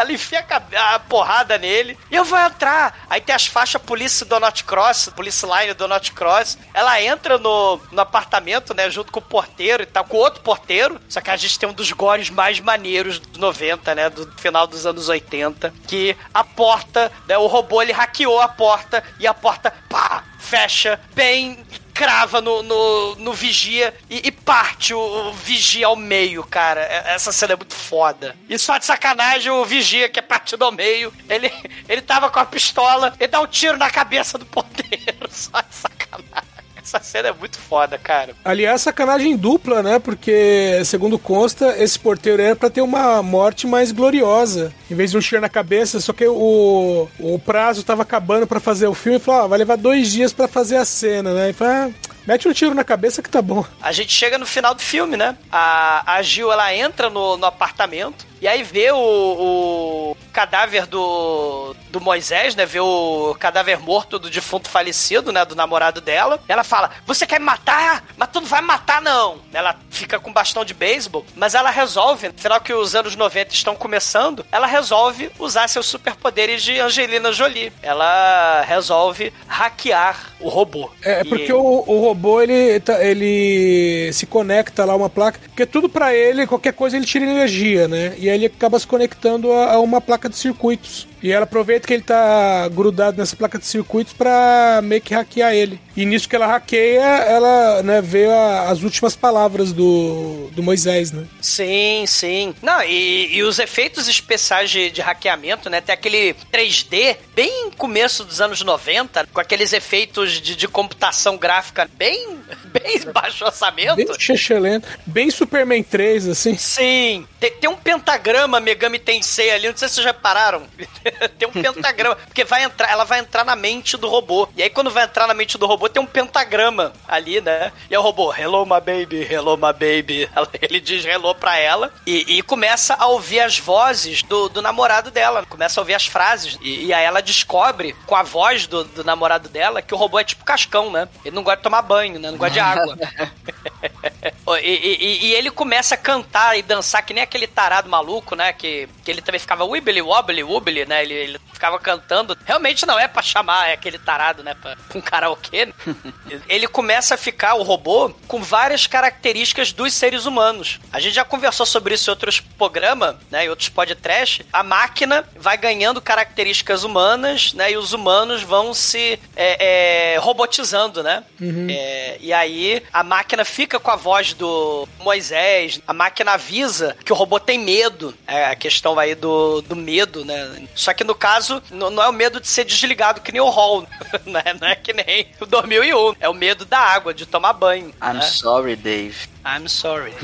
Ela enfia a, a porrada nele e eu vou entrar. Aí tem as faixas Police Donut Cross, Police Line Donut Cross. Ela entra no, no apartamento, né, junto com o porteiro e tal, com outro porteiro. Só que a gente tem um dos gores mais maneiros dos 90, né, do final dos anos 80. Que a porta, né, o robô ele hackeou a porta e a porta, pá, fecha bem crava no, no, no vigia e, e parte o, o vigia ao meio, cara. É- Essa cena é muito foda. E só de sacanagem, o vigia, que é partido ao meio, ele, ele tava com a pistola e dá um tiro na cabeça do porteiro. Só de sacanagem. Essa cena é muito foda, cara. Aliás, sacanagem dupla, né? Porque, segundo consta, esse porteiro era pra ter uma morte mais gloriosa. Em vez de um tiro na cabeça, só que o, o prazo tava acabando pra fazer o filme e falou: ah, vai levar dois dias pra fazer a cena, né? E falou, ah, mete um tiro na cabeça que tá bom. A gente chega no final do filme, né? A, a Gil, ela entra no, no apartamento e aí vê o, o cadáver do, do Moisés, né? Vê o cadáver morto do defunto falecido, né? Do namorado dela. Ela fala, você quer me matar? Mas tu não vai me matar, não. Ela fica com bastão de beisebol, mas ela resolve, afinal que os anos 90 estão começando, ela resolve usar seus superpoderes de Angelina Jolie. Ela resolve hackear o robô. É, E- porque o, o robô, ele, tá- ele se conecta lá a uma placa, porque tudo pra ele, qualquer coisa, ele tira energia, né? E aí ele acaba se conectando a, a uma placa de circuitos. E ela aproveita que ele tá grudado nessa placa de circuitos pra meio que hackear ele. E nisso que ela hackeia, ela né, vê a- as últimas palavras do, do Moisés, né? Sim, sim. Não, e, e os efeitos especiais de, de hackeamento, né? Tem aquele 3D bem começo dos anos 90, com aqueles efeitos de, de computação gráfica bem, bem baixo orçamento. Bem chechelento, bem Superman 3, assim. Sim, tem, tem um pentagrama Megami Tensei ali, não sei se vocês já repararam. tem um pentagrama, porque vai entrar, ela vai entrar na mente do robô. E aí quando vai entrar na mente do robô, robô tem um pentagrama ali, né? E o robô, hello my baby, hello my baby. Ele diz hello pra ela e, e começa a ouvir as vozes do, do namorado dela. Começa a ouvir as frases. E, e aí ela descobre, com a voz do, do namorado dela, que o robô é tipo cascão, né? Ele não gosta de tomar banho, né? Não gosta de água. E, e- e ele começa a cantar e dançar que nem aquele tarado maluco, né? Que, que ele também ficava wibbly wobbly wobbly, né? Ele, ele ficava cantando. Realmente não é pra chamar é aquele tarado, né? Pra, pra um karaokê. né? ele começa a ficar, o robô, com várias características dos seres humanos. A gente já conversou sobre isso em outros programas, né? Em outros podcasts. A máquina vai ganhando características humanas, né? E os humanos vão se é, é, robotizando, né? É, e aí a máquina fica com a voz do Moisés, a máquina avisa que o robô tem medo. É a questão aí do, do medo, né? Só que no caso, não é o medo de ser desligado que nem o Hall, né? Não é que nem o 2001. É o medo da água, de tomar banho. I'm né? sorry, Dave. I'm sorry.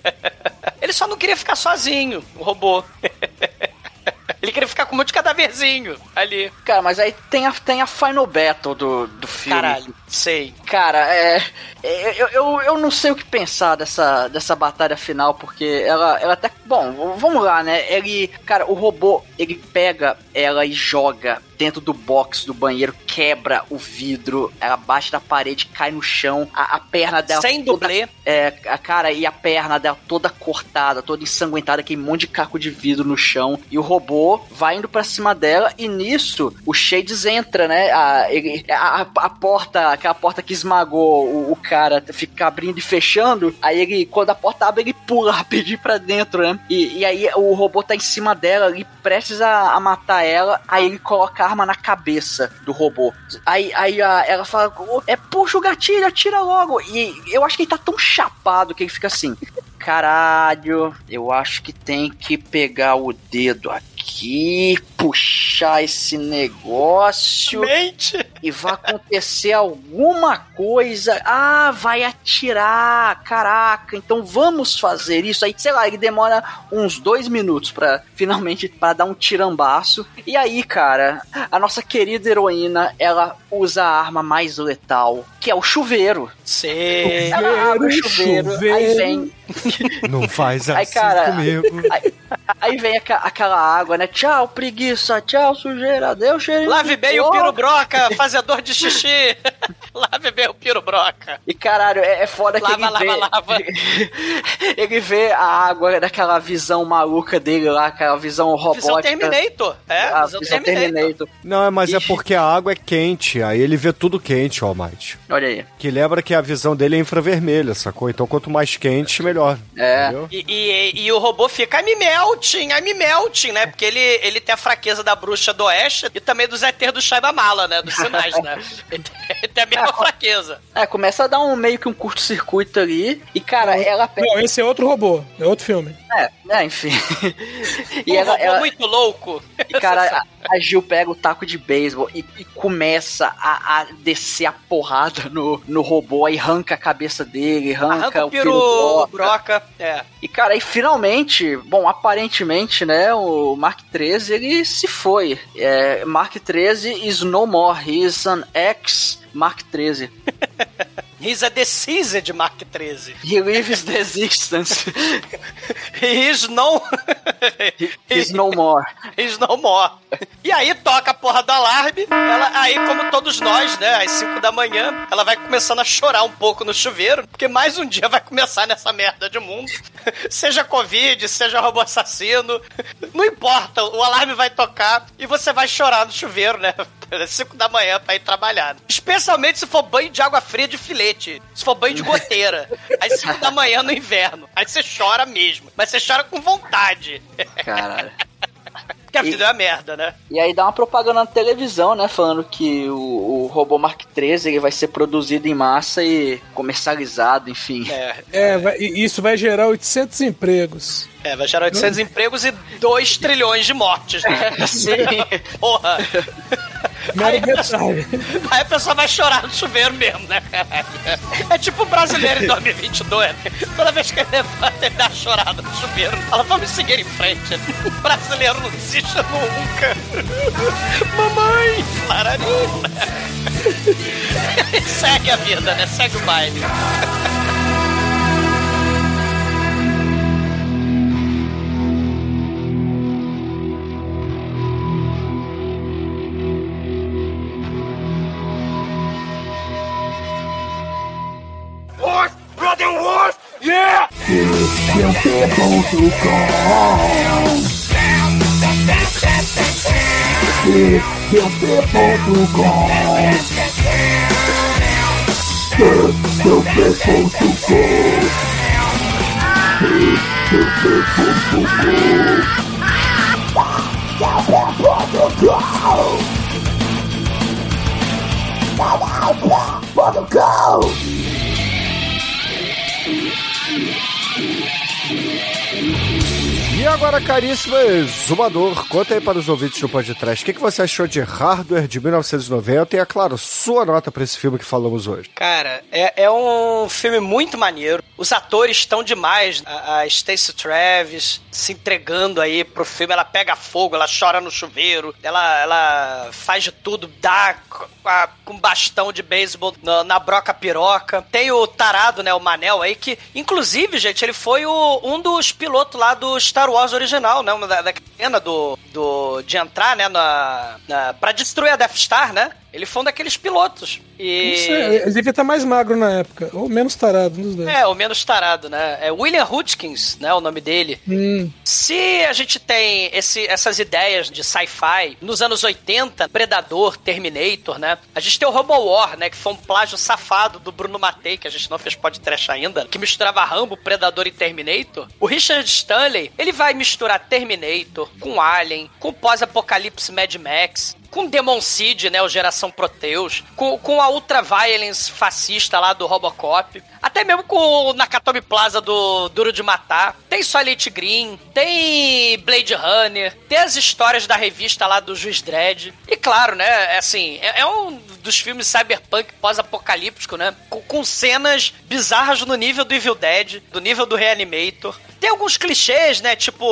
Ele só não queria ficar sozinho, o robô. Ele queria ficar com um monte de cadaverzinho ali. Cara, mas aí tem a, tem a final battle do, do filme. Caralho, sei. Cara, é. Eu, eu, eu não sei o que pensar dessa, dessa batalha final, porque ela, ela até. Bom, vamos lá, né? Ele. Cara, o robô, ele pega ela e joga dentro do box do banheiro, quebra o vidro, ela bate na parede, cai no chão, a, a perna dela. Sem toda- dublê. É, a cara e a perna dela toda cortada, toda ensanguentada, aquele monte de caco de vidro no chão. E o robô vai indo pra cima dela, e nisso o Shades entra, né? A, a, a- a porta, aquela porta que esmagou o, o cara, fica abrindo e fechando. Aí ele, quando a porta abre, ele pula rapidinho pra dentro, né? E, e aí o robô tá em cima dela, ele prestes a, a matar ela, aí ele coloca a arma na cabeça do robô. Aí, aí a- ela fala, "Ô, é puxa o gatilho, atira logo. E eu acho que ele tá tão chapado que ele fica assim. Caralho, eu acho que tem que pegar o dedo aqui, puxar esse negócio. Mente! E vai acontecer alguma coisa. Ah, vai atirar. Caraca, então vamos fazer isso. Aí, sei lá, ele demora uns dois minutos pra finalmente para dar um tirambaço. E aí, cara, a nossa querida heroína, ela usa a arma mais letal, que é o chuveiro. Sei. Ela abre o chuveiro, aí vem Não faz Aí, assim cara, comigo. Aí, aí vem aca- aquela água, né? Tchau, preguiça, tchau, sujeira, deu cheiro. Lave bem o pirobroca, fazedor de xixi. Lave bem o pirobroca. E caralho, é, é foda que Lava, ele lava, vê. lava. ele vê a água daquela visão maluca dele lá, aquela visão robótica. Visão Terminator. É, a visão, visão Terminator. Terminator. Não, é, mas é porque a água é quente, aí ele vê tudo quente, All Might. Olha aí. Que lembra que a visão dele é infravermelha, sacou? Então quanto mais quente, melhor. É. E, e, e o robô fica I'm melting, I'm melting, né? Porque ele, ele tem a fraqueza da bruxa do oeste e também dos ET do Shaiba Mala, né? Dos sinais, né? Ele tem, ele tem a mesma fraqueza. É, começa a dar um meio que um curto-circuito ali. E, cara, ela pega. Não, esse é outro robô, é outro filme. É, é, enfim. e um ela, robô ela, muito louco. E, cara, a, a Gil pega o taco de beisebol e, e começa a, a descer a porrada no, no robô, aí arranca a cabeça dele, arranca, Arranca o pirobroca. broca. É. E, cara, e finalmente, bom, aparentemente, né, o Mark 13, ele se foi. É, Mark 13 is no more, he is an ex Mark 13. He's a deceased Mark 13. He lives the existence. He is no... He's no more. He's no more. E aí toca a porra do alarme. Ela, aí, como todos nós, né, às 5 da manhã, ela vai começando a chorar um pouco no chuveiro, porque mais um dia vai começar nessa merda de mundo. Seja Covid, seja robô assassino. Não importa, o alarme vai tocar e você vai chorar no chuveiro, né? Às 5 da manhã pra ir trabalhar. Especialmente se for banho de água fria de filete. Se for banho de goteira. Às 5 da manhã no inverno. Aí você chora mesmo. Mas você chora com vontade. Caralho. Porque a vida é uma merda, né? E aí dá uma propaganda na televisão, né? Falando que o, o robô Mark 13 ele vai ser produzido em massa e comercializado, enfim. É, É, vai- e isso vai gerar 800 empregos. é vai gerar 800 empregos e 2 trilhões de mortes, né? Sim. Porra. Mero detalhe. Aí a pessoa vai chorar no chuveiro mesmo, né, caralho? É tipo o brasileiro em 2022. né? Toda vez que ele levanta, ele dá uma chorada no chuveiro. Fala, vamos seguir em frente. O brasileiro não desiste nunca. Mamãe! Lararina! Segue a vida, né? Segue o baile. kill people gone. Gone. Gone. Gone. Yeah. Música e agora, caríssimo exumador, conta aí para os ouvintes do podcast, o que, que você achou de Hardware de 1990 e, é claro, sua nota para esse filme que falamos hoje. Cara, é, é um filme muito maneiro. Os atores estão demais. A, a Stacey Travis se entregando aí pro filme. Ela pega fogo, ela chora no chuveiro, ela, ela faz de tudo, dá com bastão de beisebol na, na broca piroca. Tem o tarado, né, o Manel aí, que, inclusive, gente, ele foi o- um dos pilotos lá do Star Wars original, né? Uma da, da cena do, do, de entrar, né, na, na, pra destruir a Death Star, né? Ele foi um daqueles pilotos. E... Sei, ele devia estar mais magro na época, ou menos tarado, dos dois. É, o menos tarado, né? É William Hutchins, né? O nome dele. Hum. Se a gente tem esse- essas ideias de sci-fi nos anos 80, Predador, Terminator, né? A gente tem o Robo War, né? Que foi um plágio safado do Bruno Matei, que a gente não fez podcast ainda, que misturava Rambo, Predador e Terminator. O Richard Stanley, ele vai misturar Terminator com Alien, com pós-apocalipse Mad Max, com Demon Seed, né, o Geração Proteus, com, com a Ultra Violence fascista lá do Robocop, até mesmo com o Nakatomi Plaza do Duro de Matar, tem Solid Green, tem Blade Runner, tem as histórias da revista lá do Juiz Dredd, e claro, né, é assim, é, é um dos filmes cyberpunk pós-apocalíptico, né, com, com cenas bizarras no nível do Evil Dead, do nível do Reanimator, tem alguns clichês, né? Tipo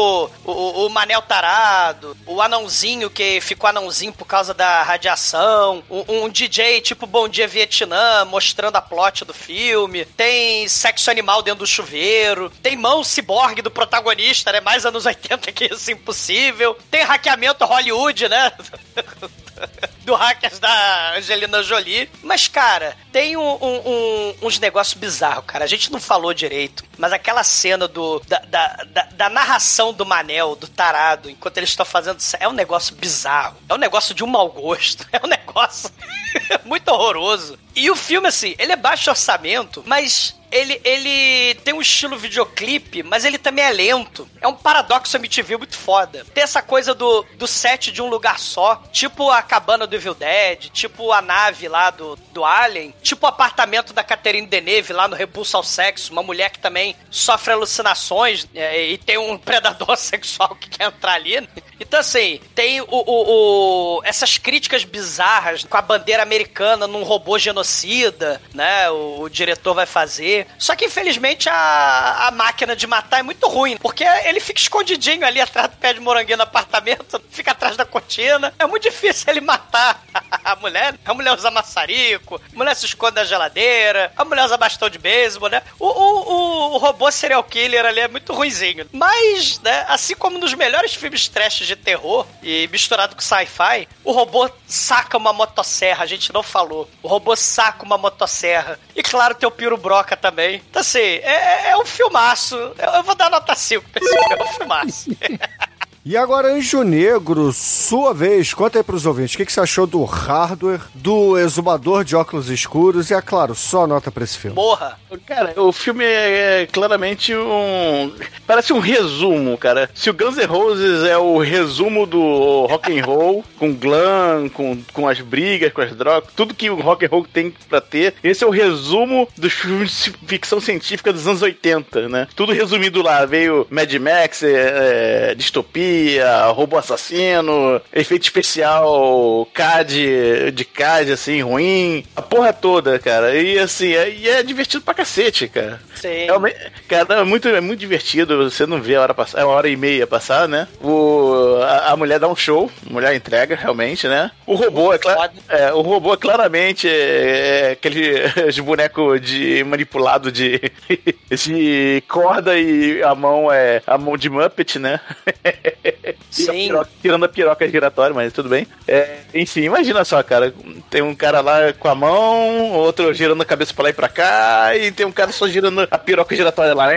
o, o- Manel Tarado, o anãozinho que ficou anãozinho por causa da radiação, um, um DJ tipo Bom Dia Vietnã mostrando a plot do filme, tem sexo animal dentro do chuveiro, tem mão ciborgue do protagonista, né? Mais anos 80 que isso impossível, tem hackeamento Hollywood, né? do hackers da Angelina Jolie. Mas, cara, tem um- um- uns negócios bizarros, cara. A gente não falou direito, mas aquela cena do, da, da, da- da narração do Manel, do tarado, enquanto eles estão fazendo é um negócio bizarro. É um negócio de um mau gosto. É um negócio muito horroroso. E o filme, assim, ele é baixo orçamento, mas ele, ele tem um estilo videoclipe, mas ele também é lento. É um paradoxo MTV muito foda. Tem essa coisa do, do set de um lugar só, tipo a cabana do Evil Dead, tipo a nave lá do, do Alien, tipo o apartamento da Catherine Deneuve lá no Repulso ao Sexo, uma mulher que também sofre alucinações é, e tem um predador sexual que quer entrar ali. né? Então, assim, tem o, o- o- essas críticas bizarras com a bandeira americana num robô genocida, né? O, o diretor vai fazer. Só que, infelizmente, a, a máquina de matar é muito ruim, porque ele fica escondidinho ali atrás do pé de moranguinho no apartamento, fica atrás da cortina. É muito difícil ele matar a mulher. A mulher usa maçarico, a mulher se esconde na geladeira, a mulher usa bastão de beisebol, né? O, o, o, o robô serial killer ali é muito ruinzinho. Mas, né, assim como nos melhores filmes trash de terror e misturado com sci-fi, o robô saca uma motosserra, a gente não falou. O robô saca uma motosserra. E claro, tem o Piro Broca também. Então, assim, é, é um filmaço. Eu, eu vou dar nota 5 pra esse filme, é um filmaço. E agora, Anjo Negro, sua vez, conta aí pros ouvintes, o que, que você achou do hardware, do exumador de óculos escuros e, é claro, só nota pra esse filme. Morra. Cara, o filme é claramente um. Parece um resumo, cara. Se o Guns N' Roses é o resumo do rock and roll, com glam, com, com as brigas, com as drogas, tudo que o rock and roll tem pra ter, esse é o resumo dos filmes de ficção científica dos anos 80, né? Tudo resumido lá. Veio Mad Max, é, é, distopia, fantasia, robô assassino, efeito especial, CAD, de CAD, assim, ruim. A porra toda, cara. E assim, é, e é divertido pra cacete, cara. Sim. Realmente, cara, é muito, é muito divertido. Você não vê a hora passar, é uma hora e meia passar, né? O, a, a mulher dá um show, a mulher entrega, realmente, né? O robô é, cla- é, o robô claramente é, é aquele boneco de manipulado de, de corda e a mão é a mão de Muppet, né? A piroca- tirando a piroca giratória, mas tudo bem. É, enfim, imagina só, cara. Tem um cara lá com a mão, outro girando a cabeça pra lá e pra cá, e tem um cara só girando a piroca giratória lá.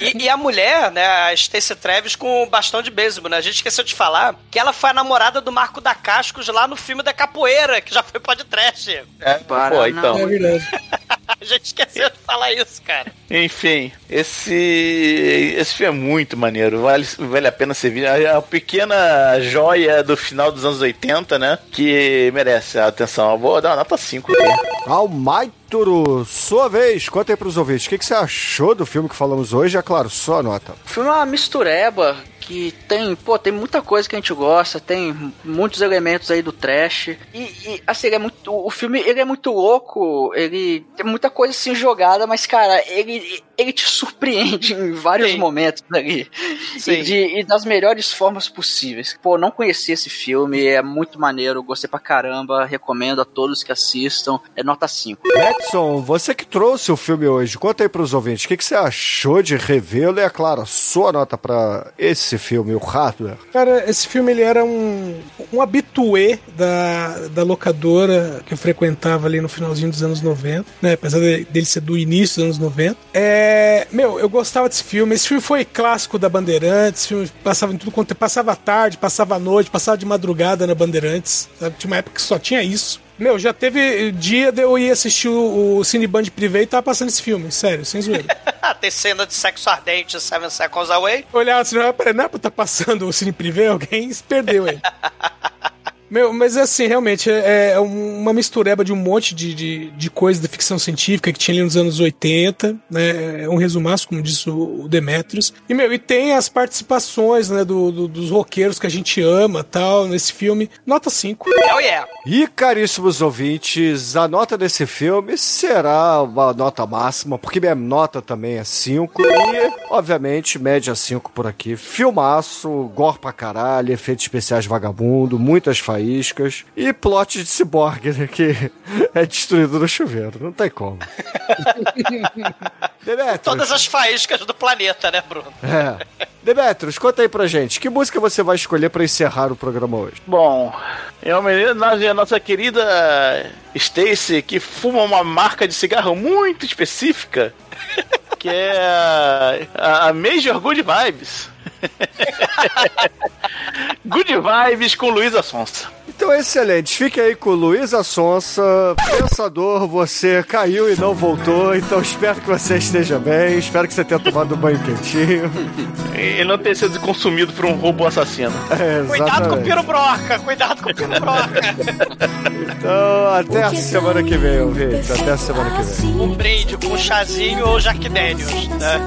E, e a mulher, né, a Stacey Travis com o bastão de beisebol, né? A gente esqueceu de falar que ela foi a namorada do Marco da Cascos lá no filme da capoeira, que já foi podcast. É, pô, então. É verdade. A gente esqueceu de falar isso, cara. Enfim, esse esse filme é muito maneiro, vale, vale a pena ser visto. É uma pequena joia do final dos anos 80, né? Que merece a atenção. Vou dar uma nota 5 aqui. Almaituru, sua vez, conta aí pros ouvintes. O que, que você achou do filme que falamos hoje? É claro, sua nota. O filme é uma mistureba que tem, pô, tem muita coisa que a gente gosta, tem muitos elementos aí do trash. E, e, assim, ele é muito. O filme ele é muito louco, ele tem muita coisa assim jogada, mas, cara, ele, ele te surpreende em vários momentos ali. E, de- e das melhores formas possíveis. Pô, não conheci esse filme, é muito maneiro, gostei pra caramba, recomendo a todos que assistam. É nota 5. Edson, você que trouxe o filme hoje, conta aí pros ouvintes. O que, que você achou de revê-lo? E, é claro, a sua nota pra esse filme, o Hardware. Cara, esse filme ele era um, um habitué da, da locadora que eu frequentava ali no finalzinho dos anos 90, né? Apesar de- dele ser do início dos anos 90. É, meu, eu gostava desse filme. Esse filme foi clássico da Bandeirantes. Filme passava em tudo quanto é- passava tarde, passava noite, passava de madrugada na Bandeirantes. Sabe? Tinha uma época que só tinha isso. Meu, já teve dia de eu ir assistir o, o Cineband Privé e tava passando esse filme, sério, sem zoeira. Tem cena de sexo ardente, Seven Seconds Away. olhava assim, não, peraí, não é pra tá passando o Cine Privé? Alguém se perdeu aí. Meu, mas assim, realmente, é, é uma mistureba de um monte de, de, de coisa da ficção científica que tinha ali nos anos 80, né? É um resumaço, como disse o o Demetrius. E, meu, e tem as participações, né, do, do- dos roqueiros que a gente ama tal, nesse filme. Nota 5. Oh yeah. E, caríssimos ouvintes, a nota desse filme será uma nota máxima, porque minha nota também é 5. E, obviamente, média 5 por aqui. Filmaço, gore pra caralho, efeitos especiais vagabundo, muitas faíscas e plot de ciborgue, né, que é destruído no chuveiro. Não tem como. Demetrius, Todas as faíscas do planeta, né, Bruno? É. Demetrius, conta aí pra gente, que música você vai escolher pra encerrar o programa hoje? Bom, em homenagem à nossa querida Stacy, que fuma uma marca de cigarro muito específica, que é a, a Major Good Vibes. Good Vibes com Luísa Sonsa. Então, excelente. Fique aí com Luísa Sonsa. Pensador, você caiu e não voltou. Então, espero que você esteja bem. Espero que você tenha tomado um banho quentinho. E não ter sido consumido por um robô assassino. É, Cuidado com o exatamente. Piro Broca, cuidado com o Piro Broca. Então, até a semana que vem, ouvinte. Até a semana que vem. Um brinde com chazinho ou Jack Daniels, né?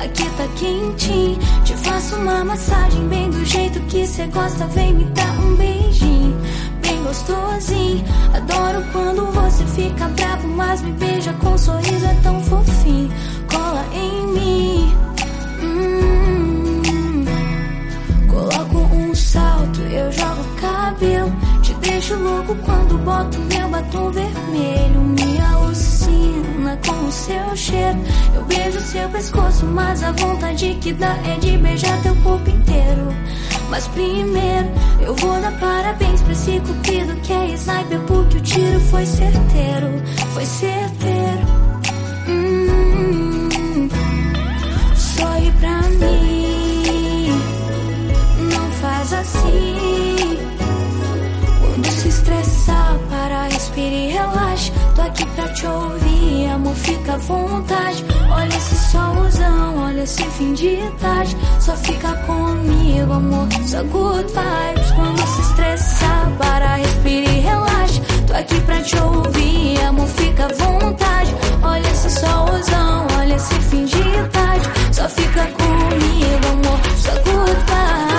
Aqui tá quentinho. Te faço uma massagem bem do jeito que cê gosta. Vem me dar um beijinho, bem gostosinho. Adoro quando você fica bravo, mas me beija com um sorriso, é tão fofinho. Cola em mim. Hum. Salto, eu jogo cabelo. Te deixo louco quando boto meu batom vermelho. Me alucina com o seu cheiro. Eu beijo seu pescoço, mas a vontade que dá é de beijar teu corpo inteiro. Mas primeiro eu vou dar parabéns pra esse cupido que é sniper, porque o tiro foi certeiro. Foi certeiro. Hum. Sorri pra mim. Faz assim. Quando se estressar, para, respire e relaxe. Tô aqui pra te ouvir, amor, fica à vontade. Olha esse solzão, olha esse fim de tarde. Só fica comigo, amor, só good vibes. Quando se estressar, para, respire e relaxe. Tô aqui pra te ouvir, amor, fica à vontade. Olha esse solzão, olha esse fim de tarde. Só fica comigo, amor, só goodbyes.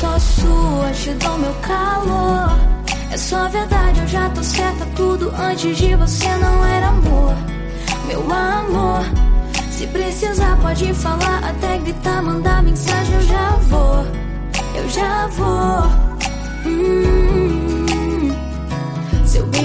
Só sua, te dou meu calor. É só verdade, eu já tô certa. Tudo antes de você não era amor. Meu amor, se precisar, pode falar, até gritar, mandar mensagem. Eu já vou, eu já vou. Hum,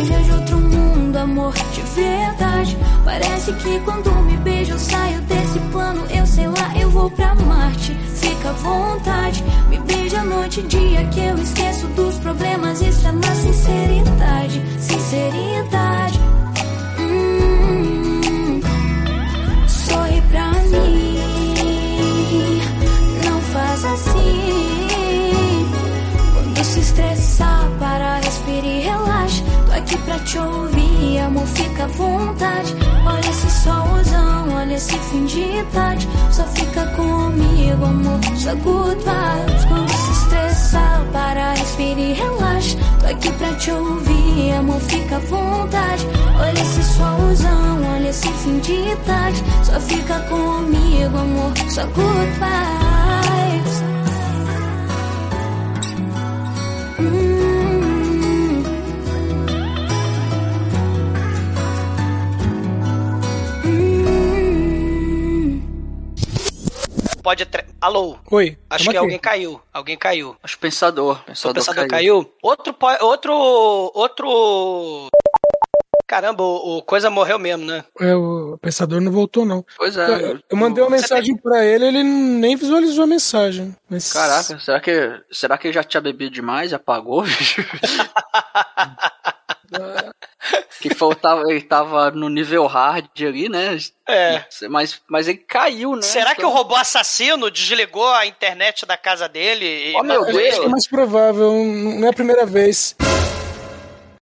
é de outro mundo, amor, de verdade. Parece que quando me beija eu saio desse plano. Eu sei lá, eu vou pra Marte. Fica à vontade, me beija noite e dia. Que eu esqueço dos problemas. Isso é na sinceridade, sinceridade. Hum, sorri pra mim, não faz assim. Quando se estressar, para, respira e relaxa. Aqui pra te ouvir, amor, fica à vontade. Olha esse solzão, olha esse fim de tarde. Só fica comigo, amor, só good vibes. Quando se estressar, para, respira e relaxa. Tô aqui pra te ouvir, amor, fica à vontade. Olha esse solzão, olha esse fim de tarde. Só fica comigo, amor, só good vibes. Hum. Pode. Alô? Oi. Acho que aqui. alguém caiu. Alguém caiu. Acho que pensador. O Pensador, pensador caiu. caiu. Outro. po- Outro. Outro. Caramba, o, o coisa morreu mesmo, né? É, o pensador não voltou, não. Pois é. Eu, eu mandei uma mensagem pra ele, ele nem visualizou a mensagem. Mas... Caraca, será que, será que ele já tinha bebido demais e apagou? que faltava, ele tava no nível hard ali, né? É. Mas, mas ele caiu, né? Será que Então- o robô assassino desligou a internet da casa dele? E... Oh, meu Acho que é mais provável, não é a primeira vez.